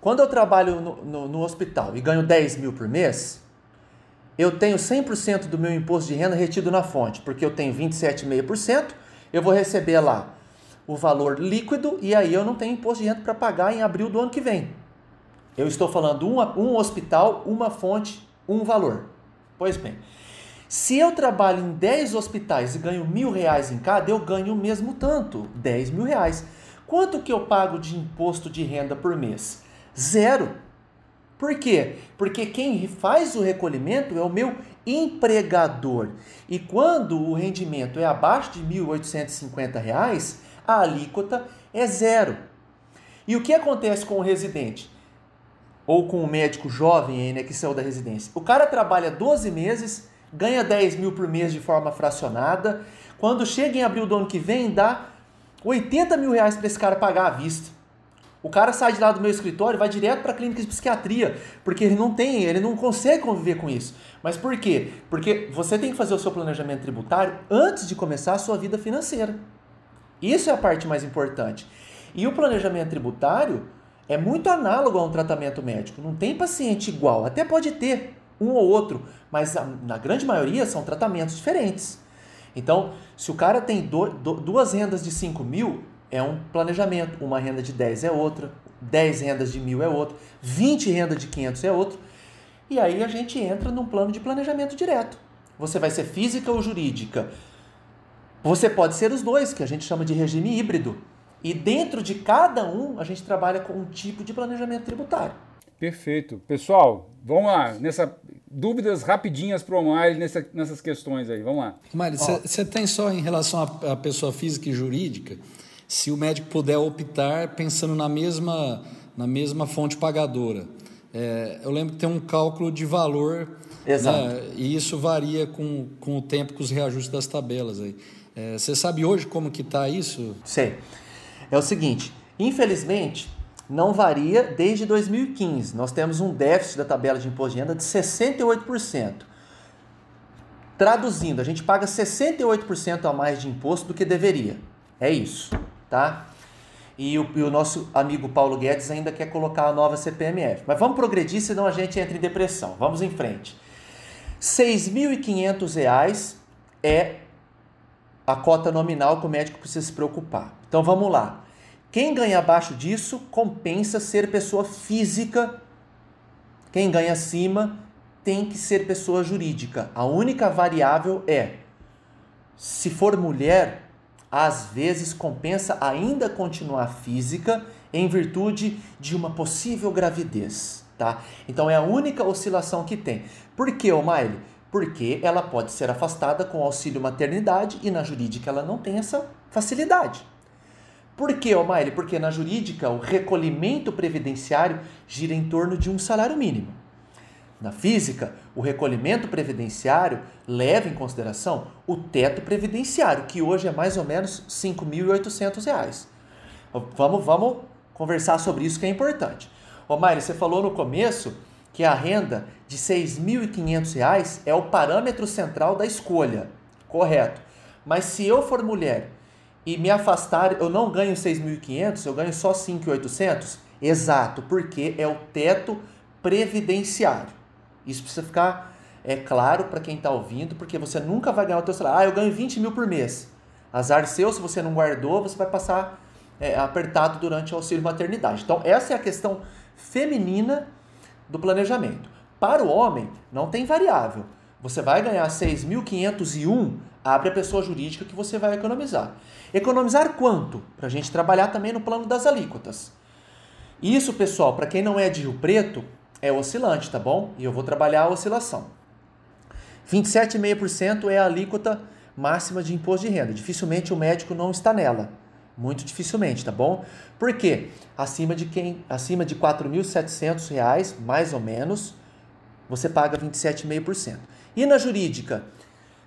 Quando eu trabalho no, no, no hospital e ganho 10 mil por mês, eu tenho 100% do meu imposto de renda retido na fonte, porque eu tenho 27,5%, eu vou receber lá o valor líquido e aí eu não tenho imposto de renda para pagar em abril do ano que vem. Eu estou falando um, hospital, uma fonte, um valor. Pois bem, se eu trabalho em 10 hospitais e ganho mil reais em cada, eu ganho o mesmo tanto, 10 mil reais. Quanto que eu pago de imposto de renda por mês? Zero. Por quê? Porque quem faz o recolhimento é o meu empregador. E quando o rendimento é abaixo de R$ 1.850, a alíquota é zero. E o que acontece com o residente? Ou com o médico jovem aí, né, que saiu da residência? O cara trabalha 12 meses, ganha 10 mil por mês de forma fracionada. Quando chega em abril do ano que vem, dá 80 mil reais para esse cara pagar à vista. O cara sai de lá do meu escritório, vai direto para a clínica de psiquiatria, porque ele não tem, ele não consegue conviver com isso. Mas por quê? Porque você tem que fazer o seu planejamento tributário antes de começar a sua vida financeira. Isso é a parte mais importante. E o planejamento tributário é muito análogo a um tratamento médico. Não tem paciente igual, até pode ter um ou outro, mas na grande maioria são tratamentos diferentes. Então, se o cara tem do, do, duas rendas de 5 mil, é um planejamento. Uma renda de 10 é outra, 10 rendas de mil é outra, 20 rendas de 500 é outro. E aí a gente entra num plano de planejamento direto. Você vai ser física ou jurídica? Você pode ser os dois, que a gente chama de regime híbrido. E dentro de cada um, a gente trabalha com um tipo de planejamento tributário. Perfeito. Pessoal, vamos lá. Nessa, dúvidas rapidinhas para o Omar nessa, nessas questões aí. Vamos lá. Mário, você tem só em relação à pessoa física e jurídica, se o médico puder optar pensando na mesma, na mesma fonte pagadora. É, eu lembro que tem um cálculo de valor Exato. Né? E isso varia com, com o tempo, com os reajustes das tabelas aí. É, você sabe hoje como que está isso? Sei. É o seguinte, infelizmente, não varia desde 2015. Nós temos um déficit da tabela de imposto de renda de 68%. Traduzindo, a gente paga 68% a mais de imposto do que deveria. É isso, tá? E o, e o, nosso amigo Paulo Guedes ainda quer colocar a nova CPMF. Mas vamos progredir, senão a gente entra em depressão. Vamos em frente. R$ 6.500 é a cota nominal que o médico precisa se preocupar. Então vamos lá. Quem ganha abaixo disso compensa ser pessoa física. Quem ganha acima tem que ser pessoa jurídica. A única variável é se for mulher, às vezes compensa ainda continuar física em virtude de uma possível gravidez, tá? Então é a única oscilação que tem. Por que, O'Malley? Porque ela pode ser afastada com auxílio maternidade e na jurídica ela não tem essa facilidade. Por que, O'Malley? Porque na jurídica o recolhimento previdenciário gira em torno de um salário mínimo. Na física, o recolhimento previdenciário leva em consideração o teto previdenciário, que hoje é mais ou menos R$ 5.800. Vamos, vamos conversar sobre isso que é importante. Mário, você falou no começo que a renda de R$ 6.500 é o parâmetro central da escolha. Correto. Mas se eu for mulher e me afastar, eu não ganho 6.500, eu ganho só 5.800? Exato, porque é o teto previdenciário. Isso precisa ficar é, claro para quem está ouvindo, porque você nunca vai ganhar o teu salário. Ah, eu ganho 20 mil por mês. Azar seu, se você não guardou, você vai passar é, apertado durante o auxílio maternidade. Então, essa é a questão feminina do planejamento. Para o homem, não tem variável. Você vai ganhar 6.501, abre a pessoa jurídica que você vai economizar. Economizar quanto? Para a gente trabalhar também no plano das alíquotas. Isso, pessoal, para quem não é de Rio Preto, é oscilante, tá bom? E eu vou trabalhar a oscilação. 27,5% é a alíquota máxima de imposto de renda. Dificilmente o médico não está nela. Muito dificilmente, tá bom? Por quê? Acima de quem, acima de R$ 4.700, mais ou menos, você paga 27,5%. E na jurídica?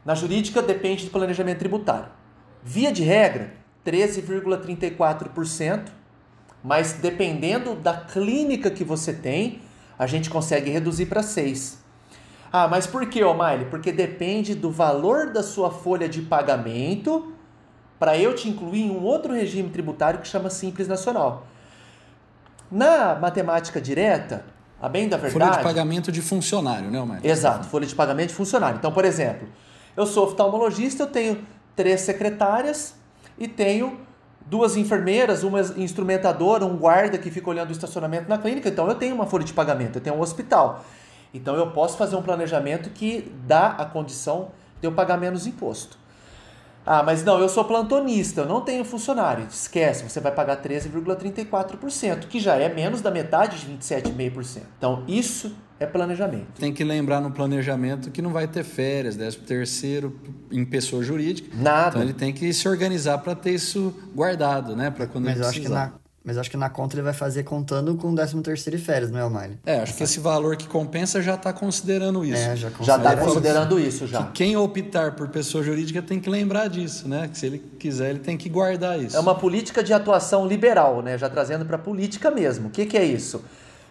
Na jurídica depende do planejamento tributário. Via de regra, 13,34%, mas dependendo da clínica que você tem, a gente consegue reduzir para 6. Ah, mas por que, O'Malley? Porque depende do valor da sua folha de pagamento para eu te incluir em um outro regime tributário que chama Simples Nacional. Na matemática direta, a bem da verdade... Folha de pagamento de funcionário, né, O'Malley? Exato, folha de pagamento de funcionário. Então, por exemplo, eu sou oftalmologista, eu tenho três secretárias e tenho duas enfermeiras, uma instrumentadora, um guarda que fica olhando o estacionamento na clínica. Então eu tenho uma folha de pagamento, eu tenho um hospital. Então eu posso fazer um planejamento que dá a condição de eu pagar menos imposto. Ah, mas não, eu sou plantonista, eu não tenho funcionário. Esquece, você vai pagar 13,34%, que já é menos da metade de 27,5%. Então, isso é planejamento. Tem que lembrar no planejamento que não vai ter férias, 13 terceiro em pessoa jurídica. Nada. Então ele tem que se organizar para ter isso guardado, né? Para quando Mas ele eu acho que na, mas acho que na conta ele vai fazer contando com o 13 terceiro e férias, não é, Almile? É, acho que esse valor que compensa já está considerando isso. É, já está considerando isso já. Que quem optar por pessoa jurídica tem que lembrar disso, né? Que se ele quiser, ele tem que guardar isso. É uma política de atuação liberal, né? Já trazendo para a política mesmo. O que, que é isso?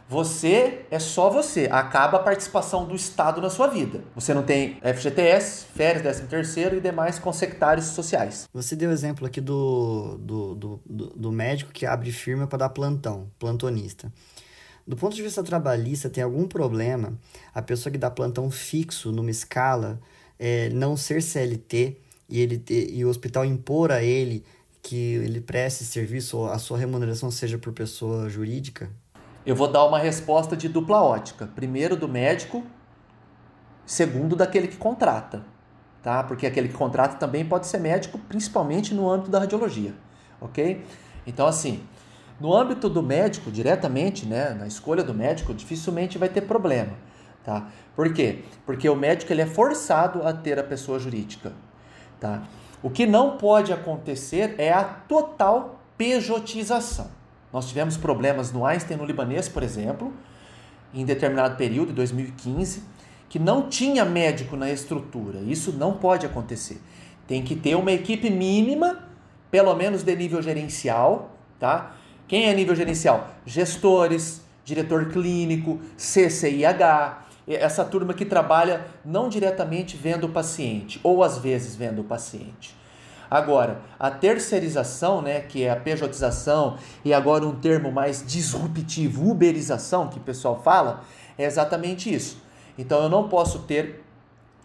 Você é só você. Acaba a participação do Estado na sua vida. Você não tem FGTS, férias, 13 terceiro e demais consectários sociais. Você deu exemplo aqui do, do, do, do médico que abre firma para dar plantão, plantonista. Do ponto de vista trabalhista, tem algum problema a pessoa que dá plantão fixo numa escala é, não ser CLT e, ele e o hospital impor a ele que ele preste serviço ou a sua remuneração seja por pessoa jurídica? Eu vou dar uma resposta de dupla ótica. Primeiro do médico, segundo daquele que contrata, tá? Porque aquele que contrata também pode ser médico, principalmente no âmbito da radiologia, ok? Então, assim, no âmbito do médico, diretamente, né, na escolha do médico, dificilmente vai ter problema, tá? Por quê? Porque o médico ele é forçado a ter a pessoa jurídica, tá? O que não pode acontecer é a total pejotização. Nós tivemos problemas no Einstein no libanês, por exemplo, em determinado período, em 2015, que não tinha médico na estrutura. Isso não pode acontecer. Tem que ter uma equipe mínima, pelo menos de nível gerencial, tá? Quem é nível gerencial? Gestores, diretor clínico, CCIH, essa turma que trabalha não diretamente vendo o paciente, ou às vezes vendo o paciente. Agora, a terceirização, né, que é a pejotização e agora um termo mais disruptivo, uberização, que o pessoal fala, é exatamente isso. Então eu não posso ter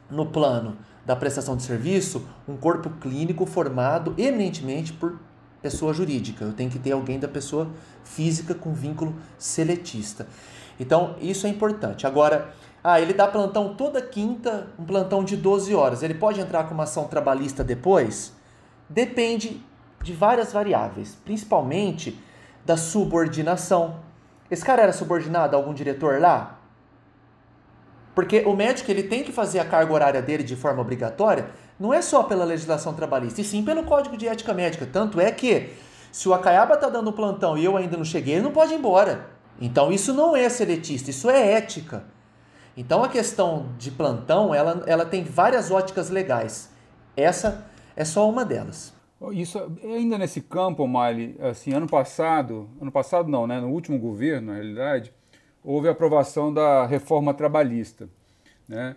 no plano da prestação de serviço um corpo clínico formado eminentemente por pessoa jurídica. Eu tenho que ter alguém da pessoa física com vínculo seletista. Então, isso é importante. Agora, ah, ele dá plantão toda quinta, um plantão de 12 horas. Ele pode entrar com uma ação trabalhista depois? Depende de várias variáveis, principalmente da subordinação. Esse cara era subordinado a algum diretor lá? Porque o médico ele tem que fazer a carga horária dele de forma obrigatória, não é só pela legislação trabalhista, e sim pelo Código de Ética Médica. Tanto é que, se o Acaiaba está dando plantão e eu ainda não cheguei, ele não pode ir embora. Então isso não é seletista, isso é ética. Então a questão de plantão, ela, ela tem várias óticas legais. Essa é só uma delas. Isso ainda nesse campo, Mali, assim, ano passado, ano passado não, né, no último governo, na realidade, houve a aprovação da reforma trabalhista. Né?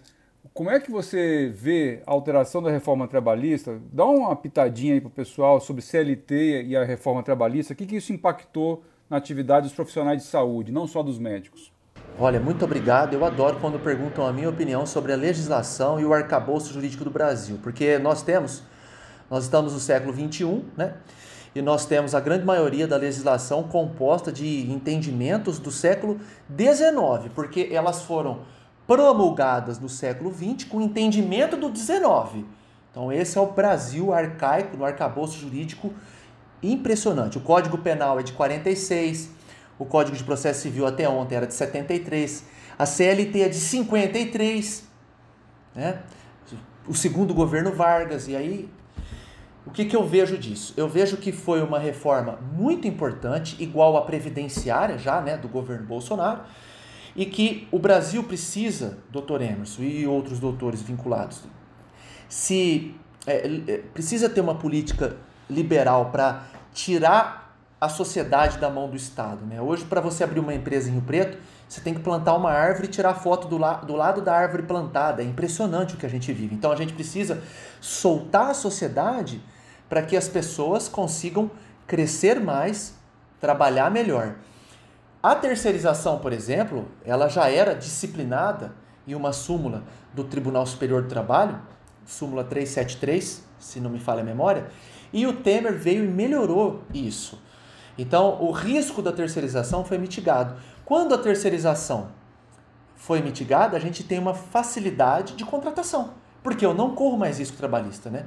Como é que você vê a alteração da reforma trabalhista? Dá uma pitadinha aí para o pessoal sobre CLT e a reforma trabalhista. O que, que isso impactou na atividade dos profissionais de saúde, não só dos médicos? Olha, muito obrigado. Eu adoro quando perguntam a minha opinião sobre a legislação e o arcabouço jurídico do Brasil, porque nós temos, nós estamos no século 21, né? e nós temos a grande maioria da legislação composta de entendimentos do século XIX, porque elas foram promulgadas no século XX com entendimento do XIX. Então esse é o Brasil arcaico, no arcabouço jurídico impressionante. O Código Penal é de 46, o Código de Processo Civil até ontem era de 73, a CLT é de 53, né? o segundo governo Vargas, e aí o que, que eu vejo disso? Eu vejo que foi uma reforma muito importante, igual à previdenciária já, né, do governo Bolsonaro, e que o Brasil precisa, doutor Emerson e outros doutores vinculados, se é, é precisa ter uma política liberal para tirar a sociedade da mão do Estado. Né? Hoje, para você abrir uma empresa em Rio Preto, você tem que plantar uma árvore e tirar foto do, la do lado da árvore plantada. É impressionante o que a gente vive. Então a gente precisa soltar a sociedade para que as pessoas consigam crescer mais, trabalhar melhor. A terceirização, por exemplo, ela já era disciplinada em uma súmula do Tribunal Superior do Trabalho, súmula 373, se não me falha a memória, e o Temer veio e melhorou isso. Então, o risco da terceirização foi mitigado. Quando a terceirização foi mitigada, a gente tem uma facilidade de contratação, porque eu não corro mais risco trabalhista, né?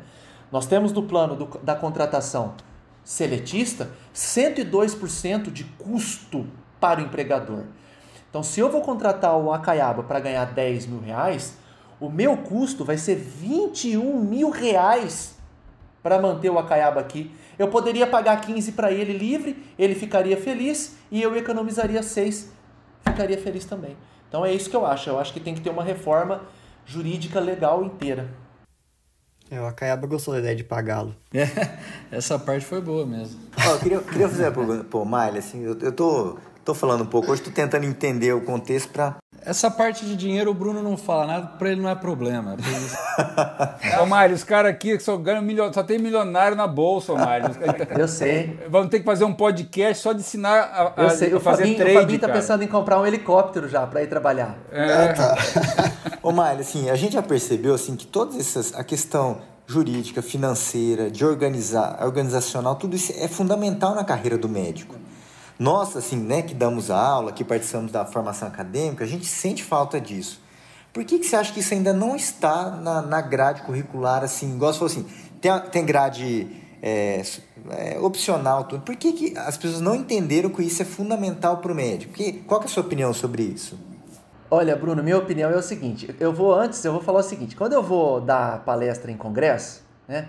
Nós temos no plano do, da contratação seletista 102% de custo para o empregador. Então, se eu vou contratar o Acaiaba para ganhar 10 mil reais, o meu custo vai ser 21 mil reais para manter o Acaiaba aqui. Eu poderia pagar 15 para ele livre, ele ficaria feliz e eu economizaria 6, ficaria feliz também. Então é isso que eu acho. Eu acho que tem que ter uma reforma jurídica legal inteira. É, o Acaiaba gostou da ideia de pagá-lo. É, [laughs] essa parte foi boa mesmo. Oh, eu queria, queria fazer uma pergunta, pô, Miley, assim, eu, eu tô, tô falando um pouco, hoje tô tentando entender o contexto para essa parte de dinheiro o Bruno não fala nada, para ele não é problema. [laughs] Ô, Mário, os caras aqui só ganham milho... só tem milionário na bolsa, Mário. [laughs] Eu sei. Vamos ter que fazer um podcast só de ensinar a, a, Eu sei. a fazer Fabinho, trade. O Fabinho tá pensando em comprar um helicóptero já para ir trabalhar. É. Ah, tá. Ô, Mário, assim, a gente já percebeu assim que todas essas a questão jurídica, financeira, de organizar, organizacional, tudo isso é fundamental na carreira do médico. Nós, assim, né, que damos aula, que participamos da formação acadêmica, a gente sente falta disso. Por que, que você acha que isso ainda não está na, na grade curricular, assim, igual você falou assim, tem, tem grade é, é, opcional, tudo. Por que, que as pessoas não entenderam que isso é fundamental para o médico? Que, qual é a sua opinião sobre isso? Olha, Bruno, minha opinião é o seguinte. Eu vou antes, eu vou falar o seguinte. Quando eu vou dar palestra em congresso, né?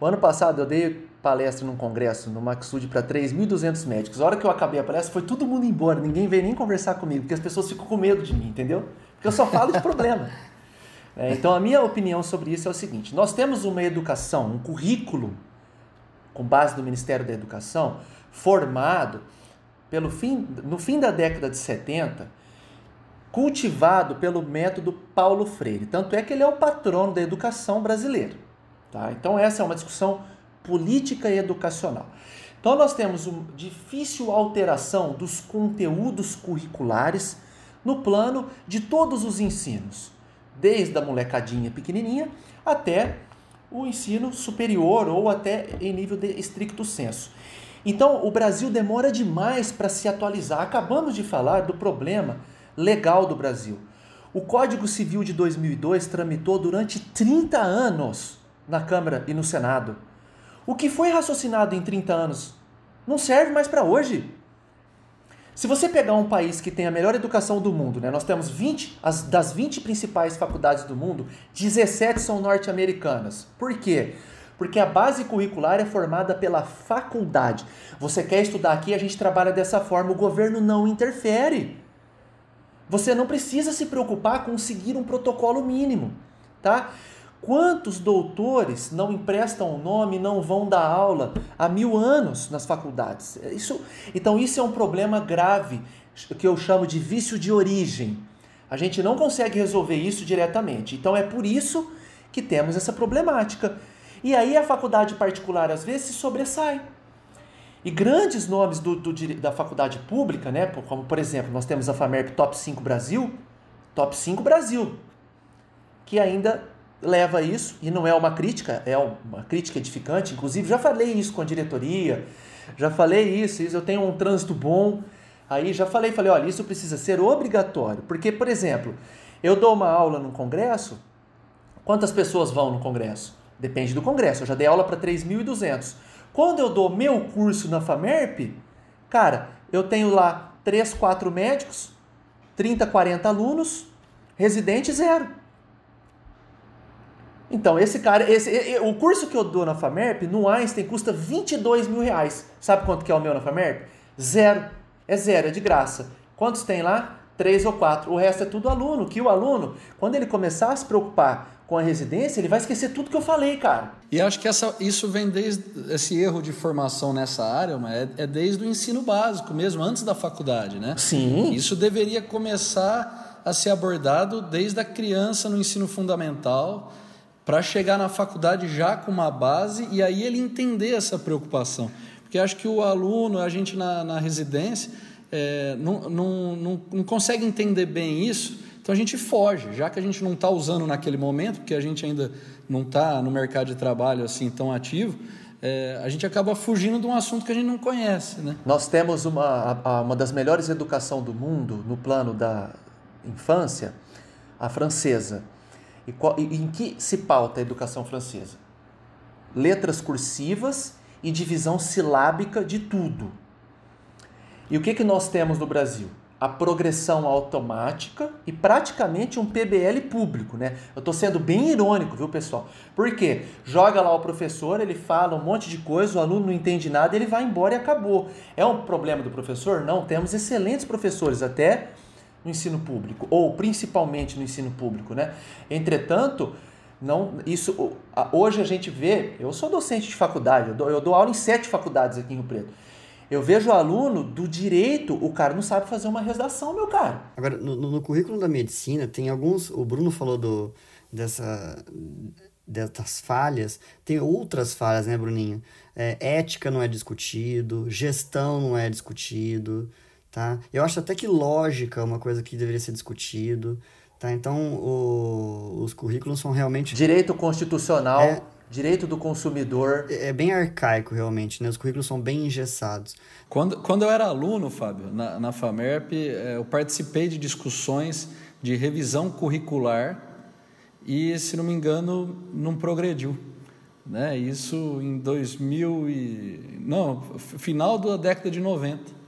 O ano passado eu dei palestra num congresso no Maxud para 3.200 médicos. A hora que eu acabei a palestra, foi todo mundo embora. Ninguém veio nem conversar comigo, porque as pessoas ficam com medo de mim, entendeu? Porque eu só falo de problema. [laughs] É, então, a minha opinião sobre isso é o seguinte: nós temos uma educação, um currículo, com base no Ministério da Educação, formado pelo fim, no fim da década de 70, cultivado pelo método Paulo Freire. Tanto é que ele é o patrono da educação brasileira. Tá? Então, essa é uma discussão política e educacional. Então, nós temos uma difícil alteração dos conteúdos curriculares no plano de todos os ensinos, desde a molecadinha pequenininha até o ensino superior ou até em nível de estricto senso. Então, o Brasil demora demais para se atualizar. Acabamos de falar do problema legal do Brasil. O Código Civil de 2002 tramitou durante 30 anos na Câmara e no Senado. O que foi raciocinado em 30 anos não serve mais para hoje. Se você pegar um país que tem a melhor educação do mundo, né, nós temos 20, as, das 20 principais faculdades do mundo, 17 são norte-americanas. Por quê? Porque a base curricular é formada pela faculdade. Você quer estudar aqui, a gente trabalha dessa forma, o governo não interfere. Você não precisa se preocupar com seguir um protocolo mínimo, tá? Quantos doutores não emprestam o nome, não vão dar aula há mil anos nas faculdades? Isso, então, isso é um problema grave que eu chamo de vício de origem. A gente não consegue resolver isso diretamente. Então, é por isso que temos essa problemática. E aí, a faculdade particular às vezes se sobressai. E grandes nomes do, do, da faculdade pública, né, como por exemplo, nós temos a FAMERP Top 5 Brasil, Top 5 Brasil, que ainda leva isso, e não é uma crítica, é uma crítica edificante, inclusive já falei isso com a diretoria, já falei isso, isso eu tenho um trânsito bom, aí já falei, falei, olha, isso precisa ser obrigatório, porque, por exemplo, eu dou uma aula no congresso, quantas pessoas vão no congresso? Depende do congresso, eu já dei aula para 3.200. Quando eu dou meu curso na FAMERP, cara, eu tenho lá 3, 4 médicos, 30, 40 alunos, residente zero. Então, esse cara, esse, o curso que eu dou na FAMERP, no Einstein, custa 22 mil reais. Sabe quanto que é o meu na FAMERP? Zero. É zero, é de graça. Quantos tem lá? Três ou quatro. O resto é tudo aluno. Que o aluno, quando ele começar a se preocupar com a residência, ele vai esquecer tudo que eu falei, cara. E acho que essa, isso vem desde esse erro de formação nessa área, é, é desde o ensino básico mesmo, antes da faculdade, né? Sim. Isso deveria começar a ser abordado desde a criança no ensino fundamental para chegar na faculdade já com uma base e aí ele entender essa preocupação. Porque acho que o aluno, a gente na, na residência, é, não, não, não, não consegue entender bem isso, então a gente foge, já que a gente não está usando naquele momento, porque a gente ainda não está no mercado de trabalho assim tão ativo, é, a gente acaba fugindo de um assunto que a gente não conhece. Né? Nós temos uma, uma das melhores educação do mundo no plano da infância, a francesa. E, qual, e em que se pauta a educação francesa? Letras cursivas e divisão silábica de tudo. E o que, que nós temos no Brasil? A progressão automática e praticamente um PBL público, né? Eu estou sendo bem irônico, viu, pessoal? Por quê? Joga lá o professor, ele fala um monte de coisa, o aluno não entende nada, ele vai embora e acabou. É um problema do professor? Não, temos excelentes professores, até no ensino público, ou principalmente no ensino público, né? Entretanto, não, isso, hoje a gente vê, eu sou docente de faculdade, eu dou, eu dou aula em sete faculdades aqui em Rio Preto. Eu vejo aluno do direito, o cara não sabe fazer uma redação, meu cara. Agora, no, no currículo da medicina, tem alguns. O Bruno falou do, dessa, dessas falhas, tem outras falhas, né, Bruninho? É, ética não é discutido, gestão não é discutido tá? Eu acho até que lógica é uma coisa que deveria ser discutido, tá? Então, o, os currículos são realmente... Direito constitucional, é, direito do consumidor... É, é bem arcaico, realmente, né? Os currículos são bem engessados. Quando, quando eu era aluno, Fábio, na, na FAMERP, é, eu participei de discussões de revisão curricular e, se não me engano, não progrediu. Né? Isso em 2000 e... Não, final da década de 90.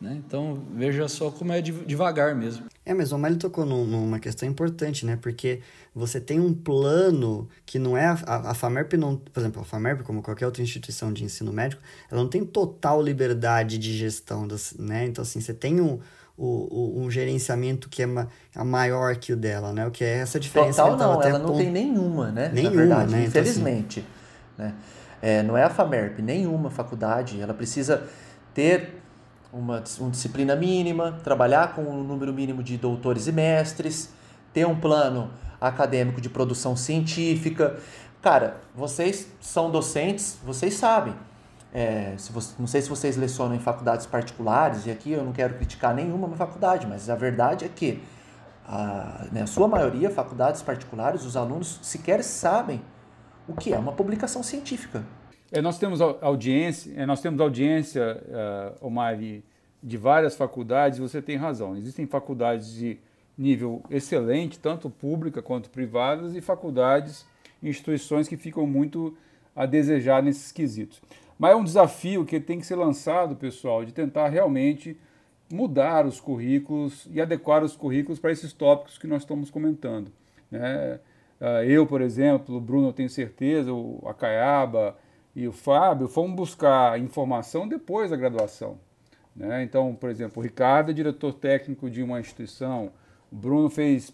Né? Então, veja só como é devagar mesmo. É, mas o O'Malley tocou numa questão importante, né? Porque você tem um plano que não é... A, a FAMERP não... Por exemplo, a FAMERP, como qualquer outra instituição de ensino médico, ela não tem total liberdade de gestão, das, né? Então, assim, você tem um, o, o, um gerenciamento que é ma, maior que o dela, né? O que é essa diferença. Total não, ela não tem nenhuma, né? Nenhuma, Na verdade, né? infelizmente. Então, assim... né? É, não é a FAMERP, nenhuma faculdade. Ela precisa ter uma, uma disciplina mínima, trabalhar com um número mínimo de doutores e mestres, ter um plano acadêmico de produção científica. Cara, vocês são docentes, vocês sabem. É, se você, não sei se vocês lecionam em faculdades particulares, e aqui eu não quero criticar nenhuma faculdade, mas a verdade é que a, né, a sua maioria, faculdades particulares, os alunos sequer sabem o que é uma publicação científica. É, nós temos audiência, é, nós temos audiência, uh, Omari, de várias faculdades, você tem razão. Existem faculdades de nível excelente, tanto pública quanto privadas, e faculdades, instituições que ficam muito a desejar nesses quesitos. Mas é um desafio que tem que ser lançado, pessoal, de tentar realmente mudar os currículos e adequar os currículos para esses tópicos que nós estamos comentando. Né? Eu, por exemplo, o Bruno, eu tenho certeza, o Acaiaba e o Fábio fomos buscar informação depois da graduação. Né? Então, por exemplo, o Ricardo é diretor técnico de uma instituição, o Bruno fez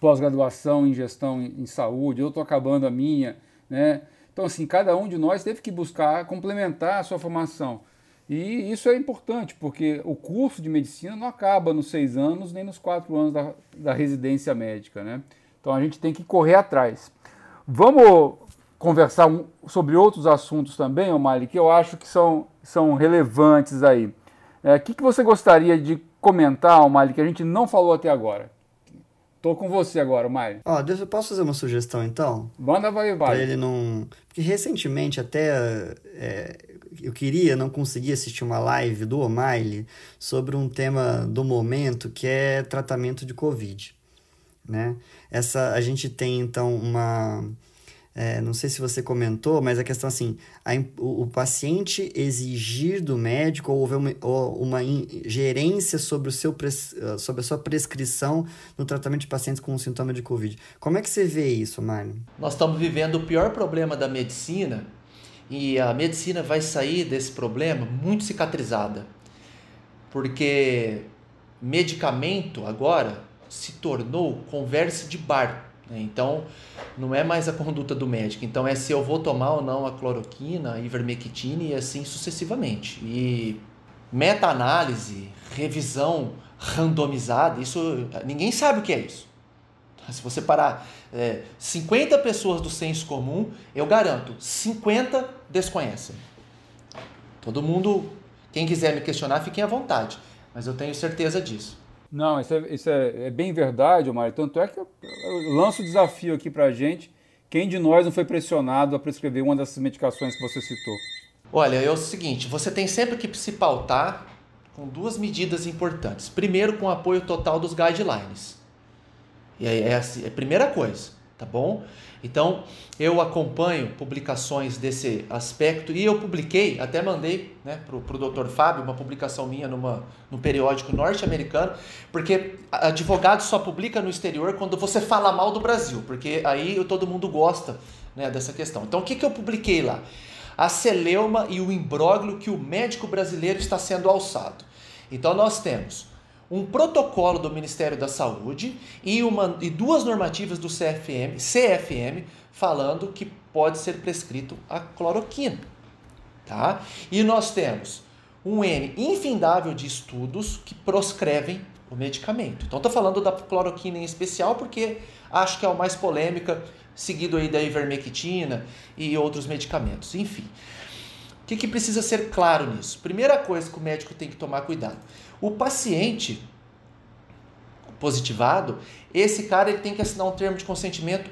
pós-graduação em gestão em saúde, eu estou acabando a minha. Né? Então, assim, cada um de nós teve que buscar complementar a sua formação. E isso é importante, porque o curso de medicina não acaba nos seis anos nem nos quatro anos da, da residência médica, né? Então a gente tem que correr atrás. Vamos conversar um, sobre outros assuntos também, Omar, que eu acho que são, são relevantes aí. O é, que, que você gostaria de comentar, Omar, que a gente não falou até agora? Tô com você agora, Mário. Ó, eu posso fazer uma sugestão então? Manda vai, vai. Pra ele não. Porque recentemente até é, eu queria, não consegui assistir uma live do O'Malley sobre um tema do momento que é tratamento de Covid. Né? Essa, a gente tem então uma é, não sei se você comentou, mas a questão assim, a, o, o, paciente exigir do médico ou houver uma, uma gerência sobre, o seu ah, sobre a sua prescrição no tratamento de pacientes com sintoma de Covid. Como é que você vê isso, Mário? Nós estamos vivendo o pior problema da medicina e a medicina vai sair desse problema muito cicatrizada. Porque medicamento agora se tornou conversa de bar? Então, não é mais a conduta do médico. Então, é se eu vou tomar ou não a cloroquina, a ivermectina e assim sucessivamente. E meta-análise, revisão randomizada, isso ninguém sabe o que é isso. Se você parar é, 50 pessoas do senso comum, eu garanto, 50 desconhecem. Todo mundo, quem quiser me questionar, fiquem à vontade, mas eu tenho certeza disso. Não, isso é, isso é, é bem verdade, Mário. Tanto é que eu, eu lanço o desafio aqui para a gente. Quem de nós não foi pressionado a prescrever uma dessas medicações que você citou? Olha, é o seguinte: você tem sempre que se pautar com duas medidas importantes. Primeiro, com o apoio total dos guidelines. E aí é, assim, é a primeira coisa, tá bom? Então, eu acompanho publicações desse aspecto e eu publiquei, até mandei né, para o doutor Fábio uma publicação minha numa, no periódico norte-americano, porque advogado só publica no exterior quando você fala mal do Brasil, porque aí todo mundo gosta né, dessa questão. Então, o que, que eu publiquei lá? A celeuma e o imbróglio que o médico brasileiro está sendo alçado. Então, nós temos um protocolo do Ministério da Saúde e, uma, e duas normativas do CFM, CFM falando que pode ser prescrito a cloroquina. Tá? E nós temos um N infindável de estudos que proscrevem o medicamento. Então estou falando da cloroquina em especial porque acho que é o mais polêmica, seguido aí da ivermectina e outros medicamentos. Enfim, que, que precisa ser claro nisso? Primeira coisa que o médico tem que tomar cuidado o paciente positivado, esse cara ele tem que assinar um termo de consentimento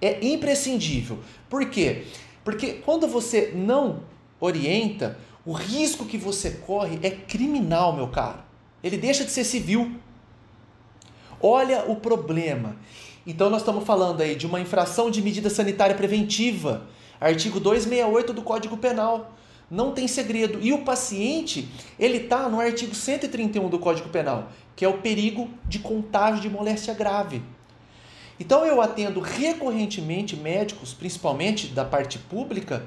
é imprescindível. Por quê? Porque quando você não orienta, o risco que você corre é criminal, meu caro. Ele deixa de ser civil. Olha o problema. Então nós estamos falando aí de uma infração de medida sanitária preventiva, artigo 268 do Código Penal não tem segredo. E o paciente, ele está no artigo 131 do Código Penal, que é o perigo de contágio de moléstia grave. Então eu atendo recorrentemente médicos, principalmente da parte pública,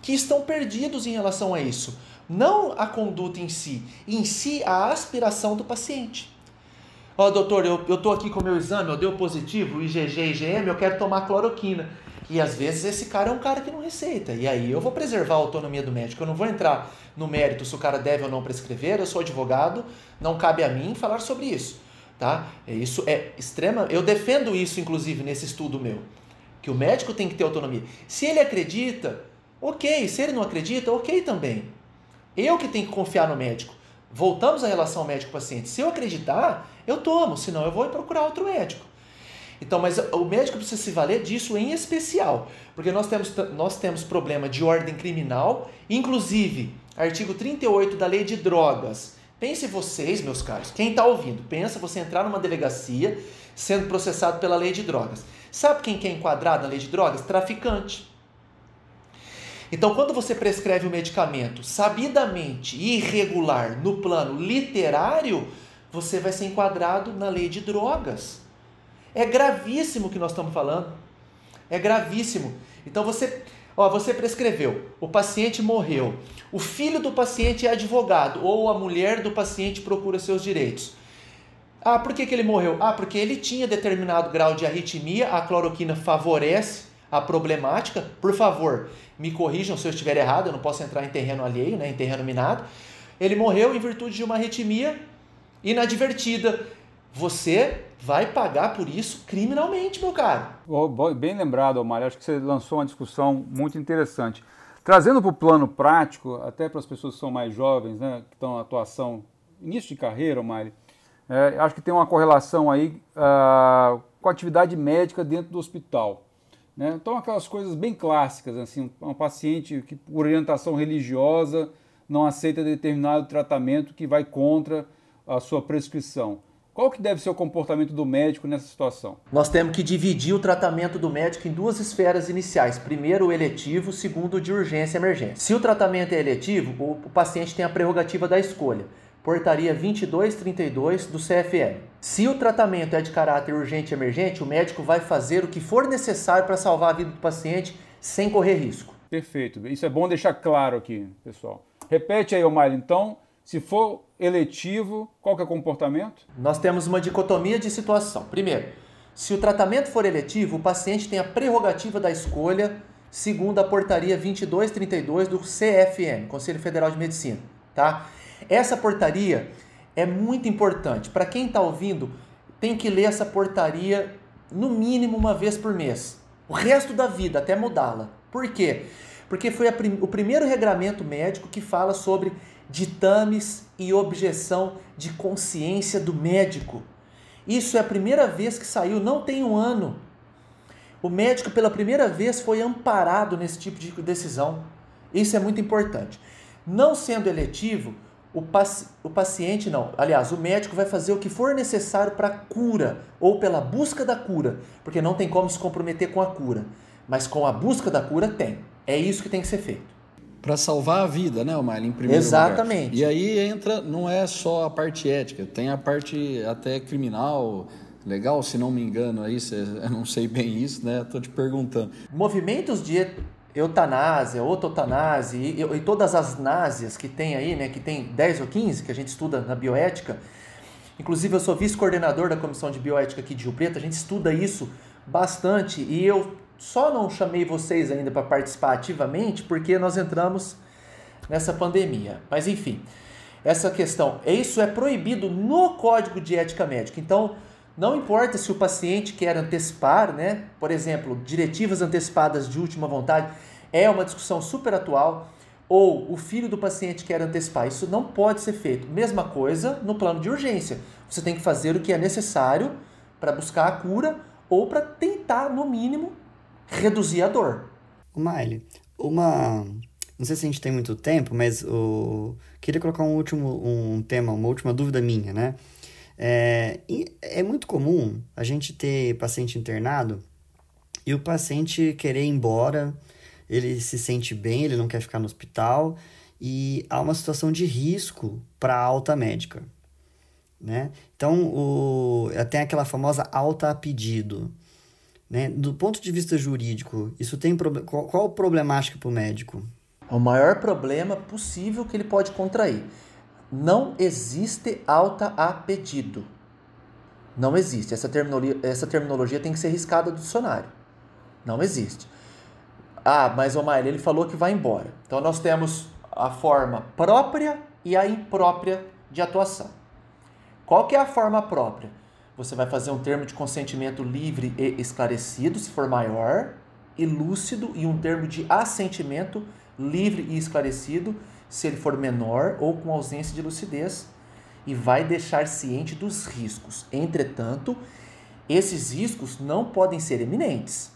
que estão perdidos em relação a isso. Não a conduta em si, em si a aspiração do paciente. Ó, oh, doutor, eu, tô aqui com o meu exame, eu deu positivo, IgG, IgM, eu quero tomar cloroquina. E às vezes esse cara é um cara que não receita. E aí eu vou preservar a autonomia do médico. Eu não vou entrar no mérito se o cara deve ou não prescrever. Eu sou advogado, não cabe a mim falar sobre isso. Tá? Isso é extrema. Eu defendo isso, inclusive, nesse estudo meu. Que o médico tem que ter autonomia. Se ele acredita, ok. Se ele não acredita, ok também. Eu que tenho que confiar no médico. Voltamos à relação médico-paciente. Se eu acreditar, eu tomo, senão eu vou procurar outro médico. Então, mas o médico precisa se valer disso em especial, porque nós temos, nós temos problema de ordem criminal, inclusive artigo 38 da lei de drogas. Pense vocês, meus caros, quem está ouvindo, pensa você entrar numa delegacia sendo processado pela lei de drogas. Sabe quem é enquadrado na lei de drogas? Traficante. Então, quando você prescreve um medicamento sabidamente irregular no plano literário, você vai ser enquadrado na lei de drogas. É gravíssimo o que nós estamos falando. É gravíssimo. Então você, ó, você prescreveu, o paciente morreu, o filho do paciente é advogado ou a mulher do paciente procura seus direitos. Ah, por que, que ele morreu? Ah, porque ele tinha determinado grau de arritmia, a cloroquina favorece a problemática. Por favor, me corrijam se eu estiver errado, eu não posso entrar em terreno alheio, né, em terreno minado. Ele morreu em virtude de uma arritmia inadvertida. Você vai pagar por isso criminalmente, meu caro. Bem lembrado, Omar. Acho que você lançou uma discussão muito interessante. Trazendo para o plano prático, até para as pessoas que são mais jovens, né, que estão em atuação, início de carreira, Omar, é, acho que tem uma correlação aí uh, com a atividade médica dentro do hospital. Né? Então, aquelas coisas bem clássicas, assim, um paciente que por orientação religiosa não aceita determinado tratamento que vai contra a sua prescrição. Qual que deve ser o comportamento do médico nessa situação? Nós temos que dividir o tratamento do médico em duas esferas iniciais. Primeiro, o eletivo, segundo, o de urgência e emergência. Se o tratamento é eletivo, o paciente tem a prerrogativa da escolha. Portaria 2232 do CFM. Se o tratamento é de caráter urgente e emergente, o médico vai fazer o que for necessário para salvar a vida do paciente sem correr risco. Perfeito. Isso é bom deixar claro aqui, pessoal. Repete aí, Omar, então, se for eletivo, qual que é o comportamento? Nós temos uma dicotomia de situação. Primeiro, se o tratamento for eletivo, o paciente tem a prerrogativa da escolha segundo a portaria 2232 do CFM, Conselho Federal de Medicina, tá? Essa portaria é muito importante. Para quem está ouvindo, tem que ler essa portaria no mínimo uma vez por mês. O resto da vida, até mudá-la. Por quê? Porque foi prim o primeiro regramento médico que fala sobre ditames e objeção de consciência do médico. Isso é a primeira vez que saiu, não tem um ano. O médico, pela primeira vez, foi amparado nesse tipo de decisão. Isso é muito importante. Não sendo eletivo, o, paci o paciente não, aliás, o médico vai fazer o que for necessário para a cura ou pela busca da cura, porque não tem como se comprometer com a cura, mas com a busca da cura tem. É isso que tem que ser feito para salvar a vida, né, Omar, em primeiro Exatamente. lugar. E aí entra, não é só a parte ética, tem a parte até criminal, legal, se não me engano, aí, [laughs] eu não sei bem isso, né, estou te perguntando. Movimentos de eutanásia, ototanásia e, e, todas as násias que tem aí, né, que tem 10 ou 15 que a gente estuda na bioética. Inclusive eu sou vice-coordenador da comissão de bioética aqui de Rio Preto, a gente estuda isso bastante e eu só não chamei vocês ainda para participar ativamente porque nós entramos nessa pandemia. Mas enfim, essa questão, isso é proibido no Código de Ética Médica. Então, não importa se o paciente quer antecipar, né? Por exemplo, diretivas antecipadas de última vontade é uma discussão super atual. Ou o filho do paciente quer antecipar, isso não pode ser feito. Mesma coisa no plano de urgência. Você tem que fazer o que é necessário para buscar a cura ou para tentar, no mínimo, reduzir a dor. O Miley, uma. Não sei se a gente tem muito tempo, mas o... queria colocar um último um tema, uma última dúvida minha, né? É, é muito comum a gente ter paciente internado e o paciente querer ir embora, ele se sente bem, ele não quer ficar no hospital e há uma situação de risco para a alta médica. Né? Então, o, tem aquela famosa alta a pedido. Né? Do ponto de vista jurídico, isso tem qual, qual problemática para o médico? O maior problema possível que ele pode contrair. Não existe alta a pedido. Não existe. Essa terminologia, essa terminologia tem que ser riscada do dicionário. Não existe. Ah, mas o Maíra, ele falou que vai embora. Então nós temos a forma própria e a imprópria de atuação. Qual que é a forma própria? Você vai fazer um termo de consentimento livre e esclarecido, se for maior, e lúcido, e um termo de assentimento livre e esclarecido, se ele for menor ou com ausência de lucidez, e vai deixar ciente dos riscos. Entretanto, esses riscos não podem ser eminentes.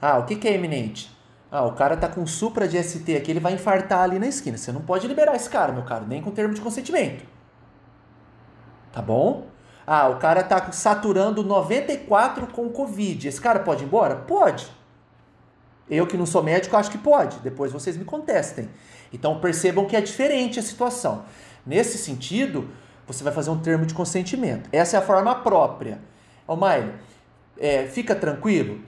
Ah, o que, é eminente? Ah, o cara tá com supra de ST aqui, ele vai infartar ali na esquina. Você não pode liberar esse cara, meu caro, nem com termo de consentimento. Tá bom? Ah, o cara tá saturando 94 com Covid. Esse cara pode ir embora? Pode. Eu que não sou médico acho que pode. Depois vocês me contestem. Então percebam que é diferente a situação. Nesse sentido, você vai fazer um termo de consentimento. Essa é a forma própria. Ô, Maile, é, fica tranquilo.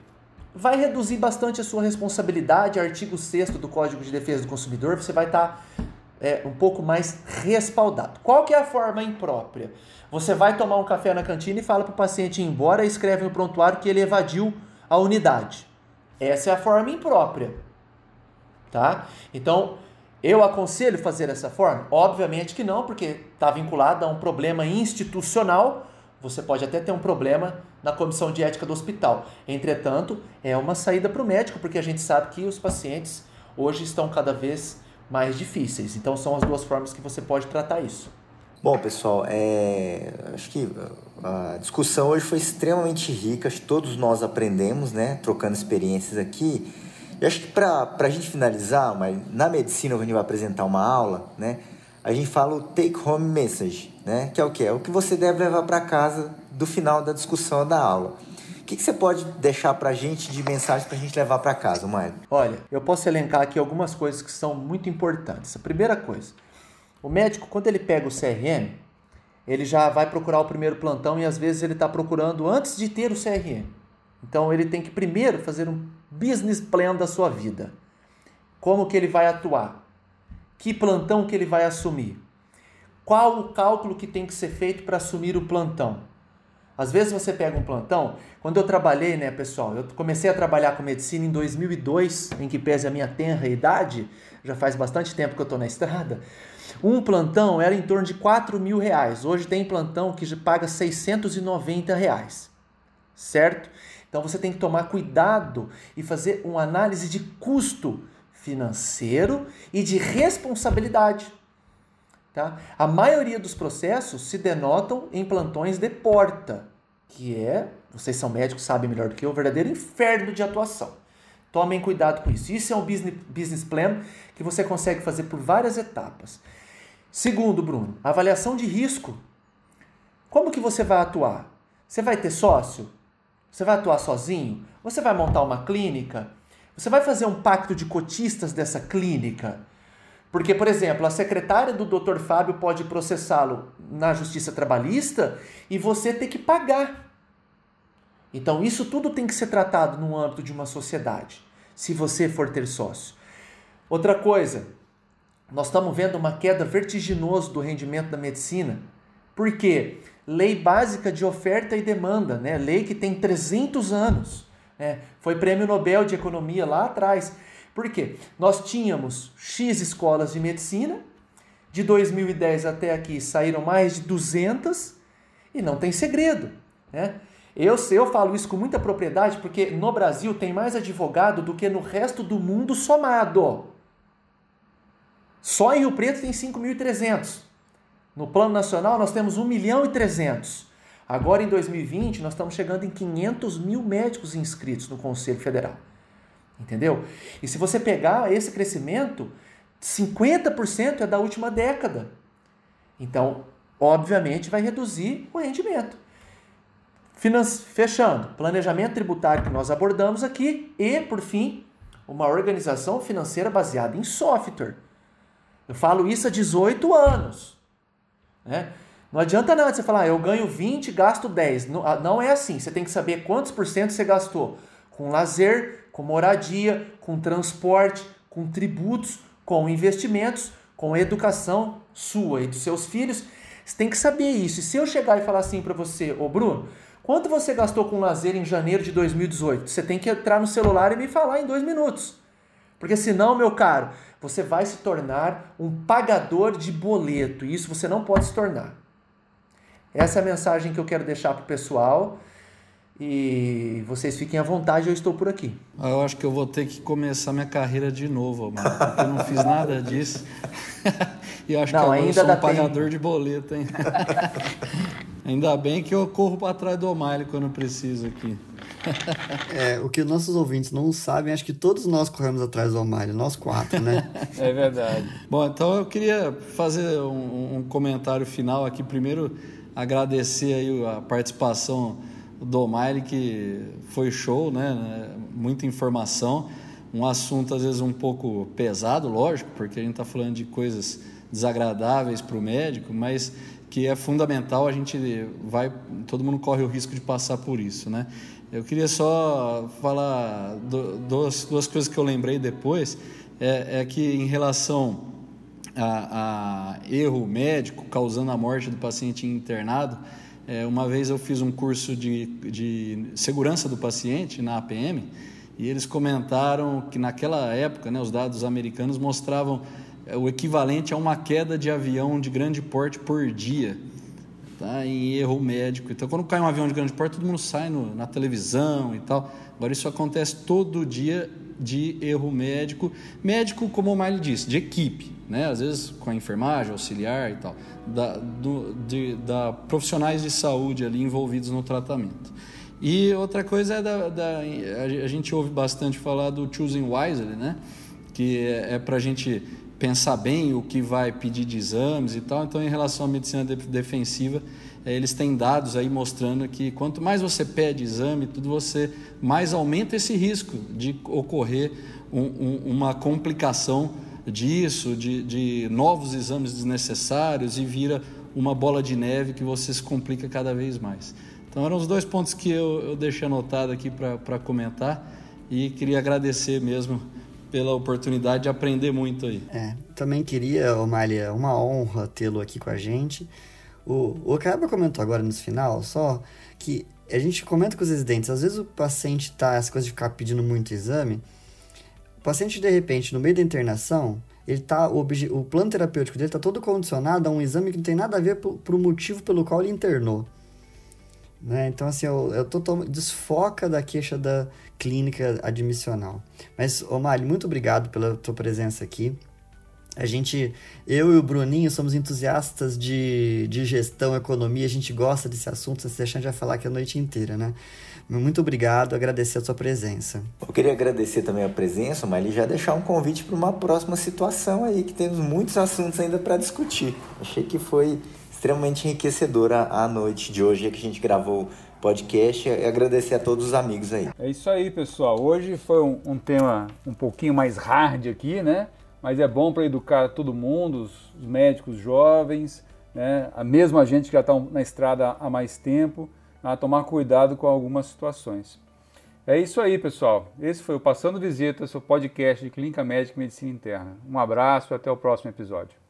Vai reduzir bastante a sua responsabilidade. Artigo 6 do Código de Defesa do Consumidor, você vai estar tá, é, um pouco mais respaldado. Qual que é a forma imprópria? Você vai tomar um café na cantina e fala para o paciente ir embora e escreve no prontuário que ele evadiu a unidade. Essa é a forma imprópria. Tá? Então, eu aconselho fazer dessa forma? Obviamente que não, porque está vinculado a um problema institucional. Você pode até ter um problema na comissão de ética do hospital. Entretanto, é uma saída para o médico, porque a gente sabe que os pacientes hoje estão cada vez mais difíceis. Então, são as duas formas que você pode tratar isso. Bom, pessoal, é... acho que a discussão hoje foi extremamente rica. Acho que todos nós aprendemos, né? Trocando experiências aqui. E acho que para a gente finalizar, mas na medicina, quando a gente vai apresentar uma aula, né, a gente fala o take home message, né, que é o que? É o que você deve levar para casa do final da discussão da aula. Que, que você pode deixar para a gente de mensagem para a gente levar para casa, Maio? Olha, eu posso elencar aqui algumas coisas que são muito importantes. A primeira coisa, o médico, quando ele pega o CRM, ele já vai procurar o primeiro plantão e às vezes ele está procurando antes de ter o CRM. Então ele tem que primeiro fazer um business plan da sua vida. Como que ele vai atuar? Que plantão que ele vai assumir? Qual o cálculo que tem que ser feito para assumir o plantão? Às vezes você pega um plantão. Quando eu trabalhei, né, pessoal? Eu comecei a trabalhar com medicina em 2002, em que pese a minha tenra idade, já faz bastante tempo que eu estou na estrada. Um plantão era em torno de 4 mil reais. Hoje tem plantão que paga 690 reais, certo? Então você tem que tomar cuidado e fazer uma análise de custo financeiro e de responsabilidade. Tá? A maioria dos processos se denotam em plantões de porta, que é, vocês são médicos, sabem melhor do que eu, o verdadeiro inferno de atuação. Tomem cuidado com isso. Isso é um business, business plan que você consegue fazer por várias etapas. Segundo, Bruno, avaliação de risco. Como que você vai atuar? Você vai ter sócio? Você vai atuar sozinho? Você vai montar uma clínica? Você vai fazer um pacto de cotistas dessa clínica? Porque, por exemplo, a secretária do Dr. Fábio pode processá-lo na justiça trabalhista e você ter que pagar. Então, isso tudo tem que ser tratado no âmbito de uma sociedade, se você for ter sócio. Outra coisa, nós estamos vendo uma queda vertiginosa do rendimento da medicina. Por quê? Lei básica de oferta e demanda, né? lei que tem 300 anos. Né? Foi prêmio Nobel de Economia lá atrás. Por quê? Nós tínhamos X escolas de medicina, de 2010 até aqui saíram mais de 200 e não tem segredo. Né? Eu, eu falo isso com muita propriedade porque no Brasil tem mais advogado do que no resto do mundo somado. Só em Rio Preto tem 5.300. No plano nacional, nós temos 1 milhão e 300. Agora, em 2020, nós estamos chegando em 500 mil médicos inscritos no Conselho Federal. Entendeu? E se você pegar esse crescimento, 50% é da última década. Então, obviamente, vai reduzir o rendimento. Fechando, planejamento tributário que nós abordamos aqui e, por fim, uma organização financeira baseada em software. Eu falo isso há 18 anos. Né? Não adianta nada você falar, ah, eu ganho 20, gasto 10. Não, ah, não é assim. Você tem que saber quantos por cento você gastou com lazer, com moradia, com transporte, com tributos, com investimentos, com educação sua e dos seus filhos. Você tem que saber isso. E se eu chegar e falar assim para você, ô Bruno, quanto você gastou com lazer em janeiro de 2018? Você tem que entrar no celular e me falar em dois minutos. Porque senão, meu caro, você vai se tornar um pagador de boleto. E isso você não pode se tornar. Essa é a mensagem que eu quero deixar para o pessoal. E vocês fiquem à vontade, eu estou por aqui. Ah, eu acho que eu vou ter que começar minha carreira de novo, mano, porque eu não fiz nada disso. [laughs] e eu acho não, que agora eu sou um pagador tempo. de boleto, hein? [laughs] ainda bem que eu corro para trás do O'Malley quando preciso aqui. É, o que nossos ouvintes não sabem, acho que todos nós corremos atrás do O'Malley, nós quatro, né? [laughs] É verdade. Bom, então eu queria fazer um, um comentário final aqui. Primeiro, agradecer aí a participação do O'Malley, que foi show, né? Muita informação. Um assunto às vezes um pouco pesado, lógico, porque a gente está falando de coisas desagradáveis para o médico, mas que é fundamental a gente vai todo mundo corre o risco de passar por isso né eu queria só falar do, duas, duas coisas que eu lembrei depois é, é que em relação a, a, erro médico causando a morte do paciente internado é, uma vez eu fiz um curso de, de segurança do paciente na APM e eles comentaram que naquela época né, os dados americanos mostravam é, o equivalente a uma queda de avião de grande porte por dia, tá? em erro médico. Então, quando cai um avião de grande porte, todo mundo sai no, na televisão e tal. Agora, isso acontece todo dia de erro médico. Médico, como o Miley disse, de equipe, né? às vezes com a enfermagem, auxiliar e tal da, do, de, da profissionais de saúde ali envolvidos no tratamento. E outra coisa é da, da a gente ouve bastante falar do choosing wisely, né? Que é, é para a gente pensar bem o que vai pedir de exames e tal. Então, em relação à medicina defensiva, é, eles têm dados aí mostrando que quanto mais você pede exame, tudo você mais aumenta esse risco de ocorrer um, um, uma complicação disso, de, de novos exames desnecessários e vira uma bola de neve que você se complica cada vez mais. Então eram os dois pontos que eu, eu deixei anotado aqui para comentar e queria agradecer mesmo pela oportunidade de aprender muito aí. É, também queria, Omália, uma honra tê-lo aqui com a gente. O, o comentou agora no final só que a gente comenta com os residentes, às vezes o paciente tá, essa coisa de ficar pedindo muito exame, paciente, de repente, no meio da internação, ele tá, o, o plano terapêutico dele está todo condicionado a um exame que não tem nada a ver para o motivo pelo qual ele internou. Né? Então, assim, eu, eu totalmente desfoca da queixa da clínica admissional. Mas, Omar, muito obrigado pela tua presença aqui. A gente, eu e o Bruninho, somos entusiastas de, de gestão, economia, a gente gosta desse assunto, se deixar, vai falar aqui a noite inteira, né? Muito obrigado, agradecer a sua presença. Eu queria agradecer também a presença, mas já deixar um convite para uma próxima situação aí, que temos muitos assuntos ainda para discutir. Achei que foi extremamente enriquecedora a noite de hoje que a gente gravou podcast e agradecer a todos os amigos aí. É isso aí, pessoal. Hoje foi um, um tema um pouquinho mais hard aqui, né? mas é bom para educar todo mundo, os, médicos jovens, né, a mesma gente que já está na estrada há mais tempo, a tomar cuidado com algumas situações. É isso aí, pessoal. Esse foi o Passando Visita, seu podcast de Clínica Médica e Medicina Interna. Um abraço e até o próximo episódio.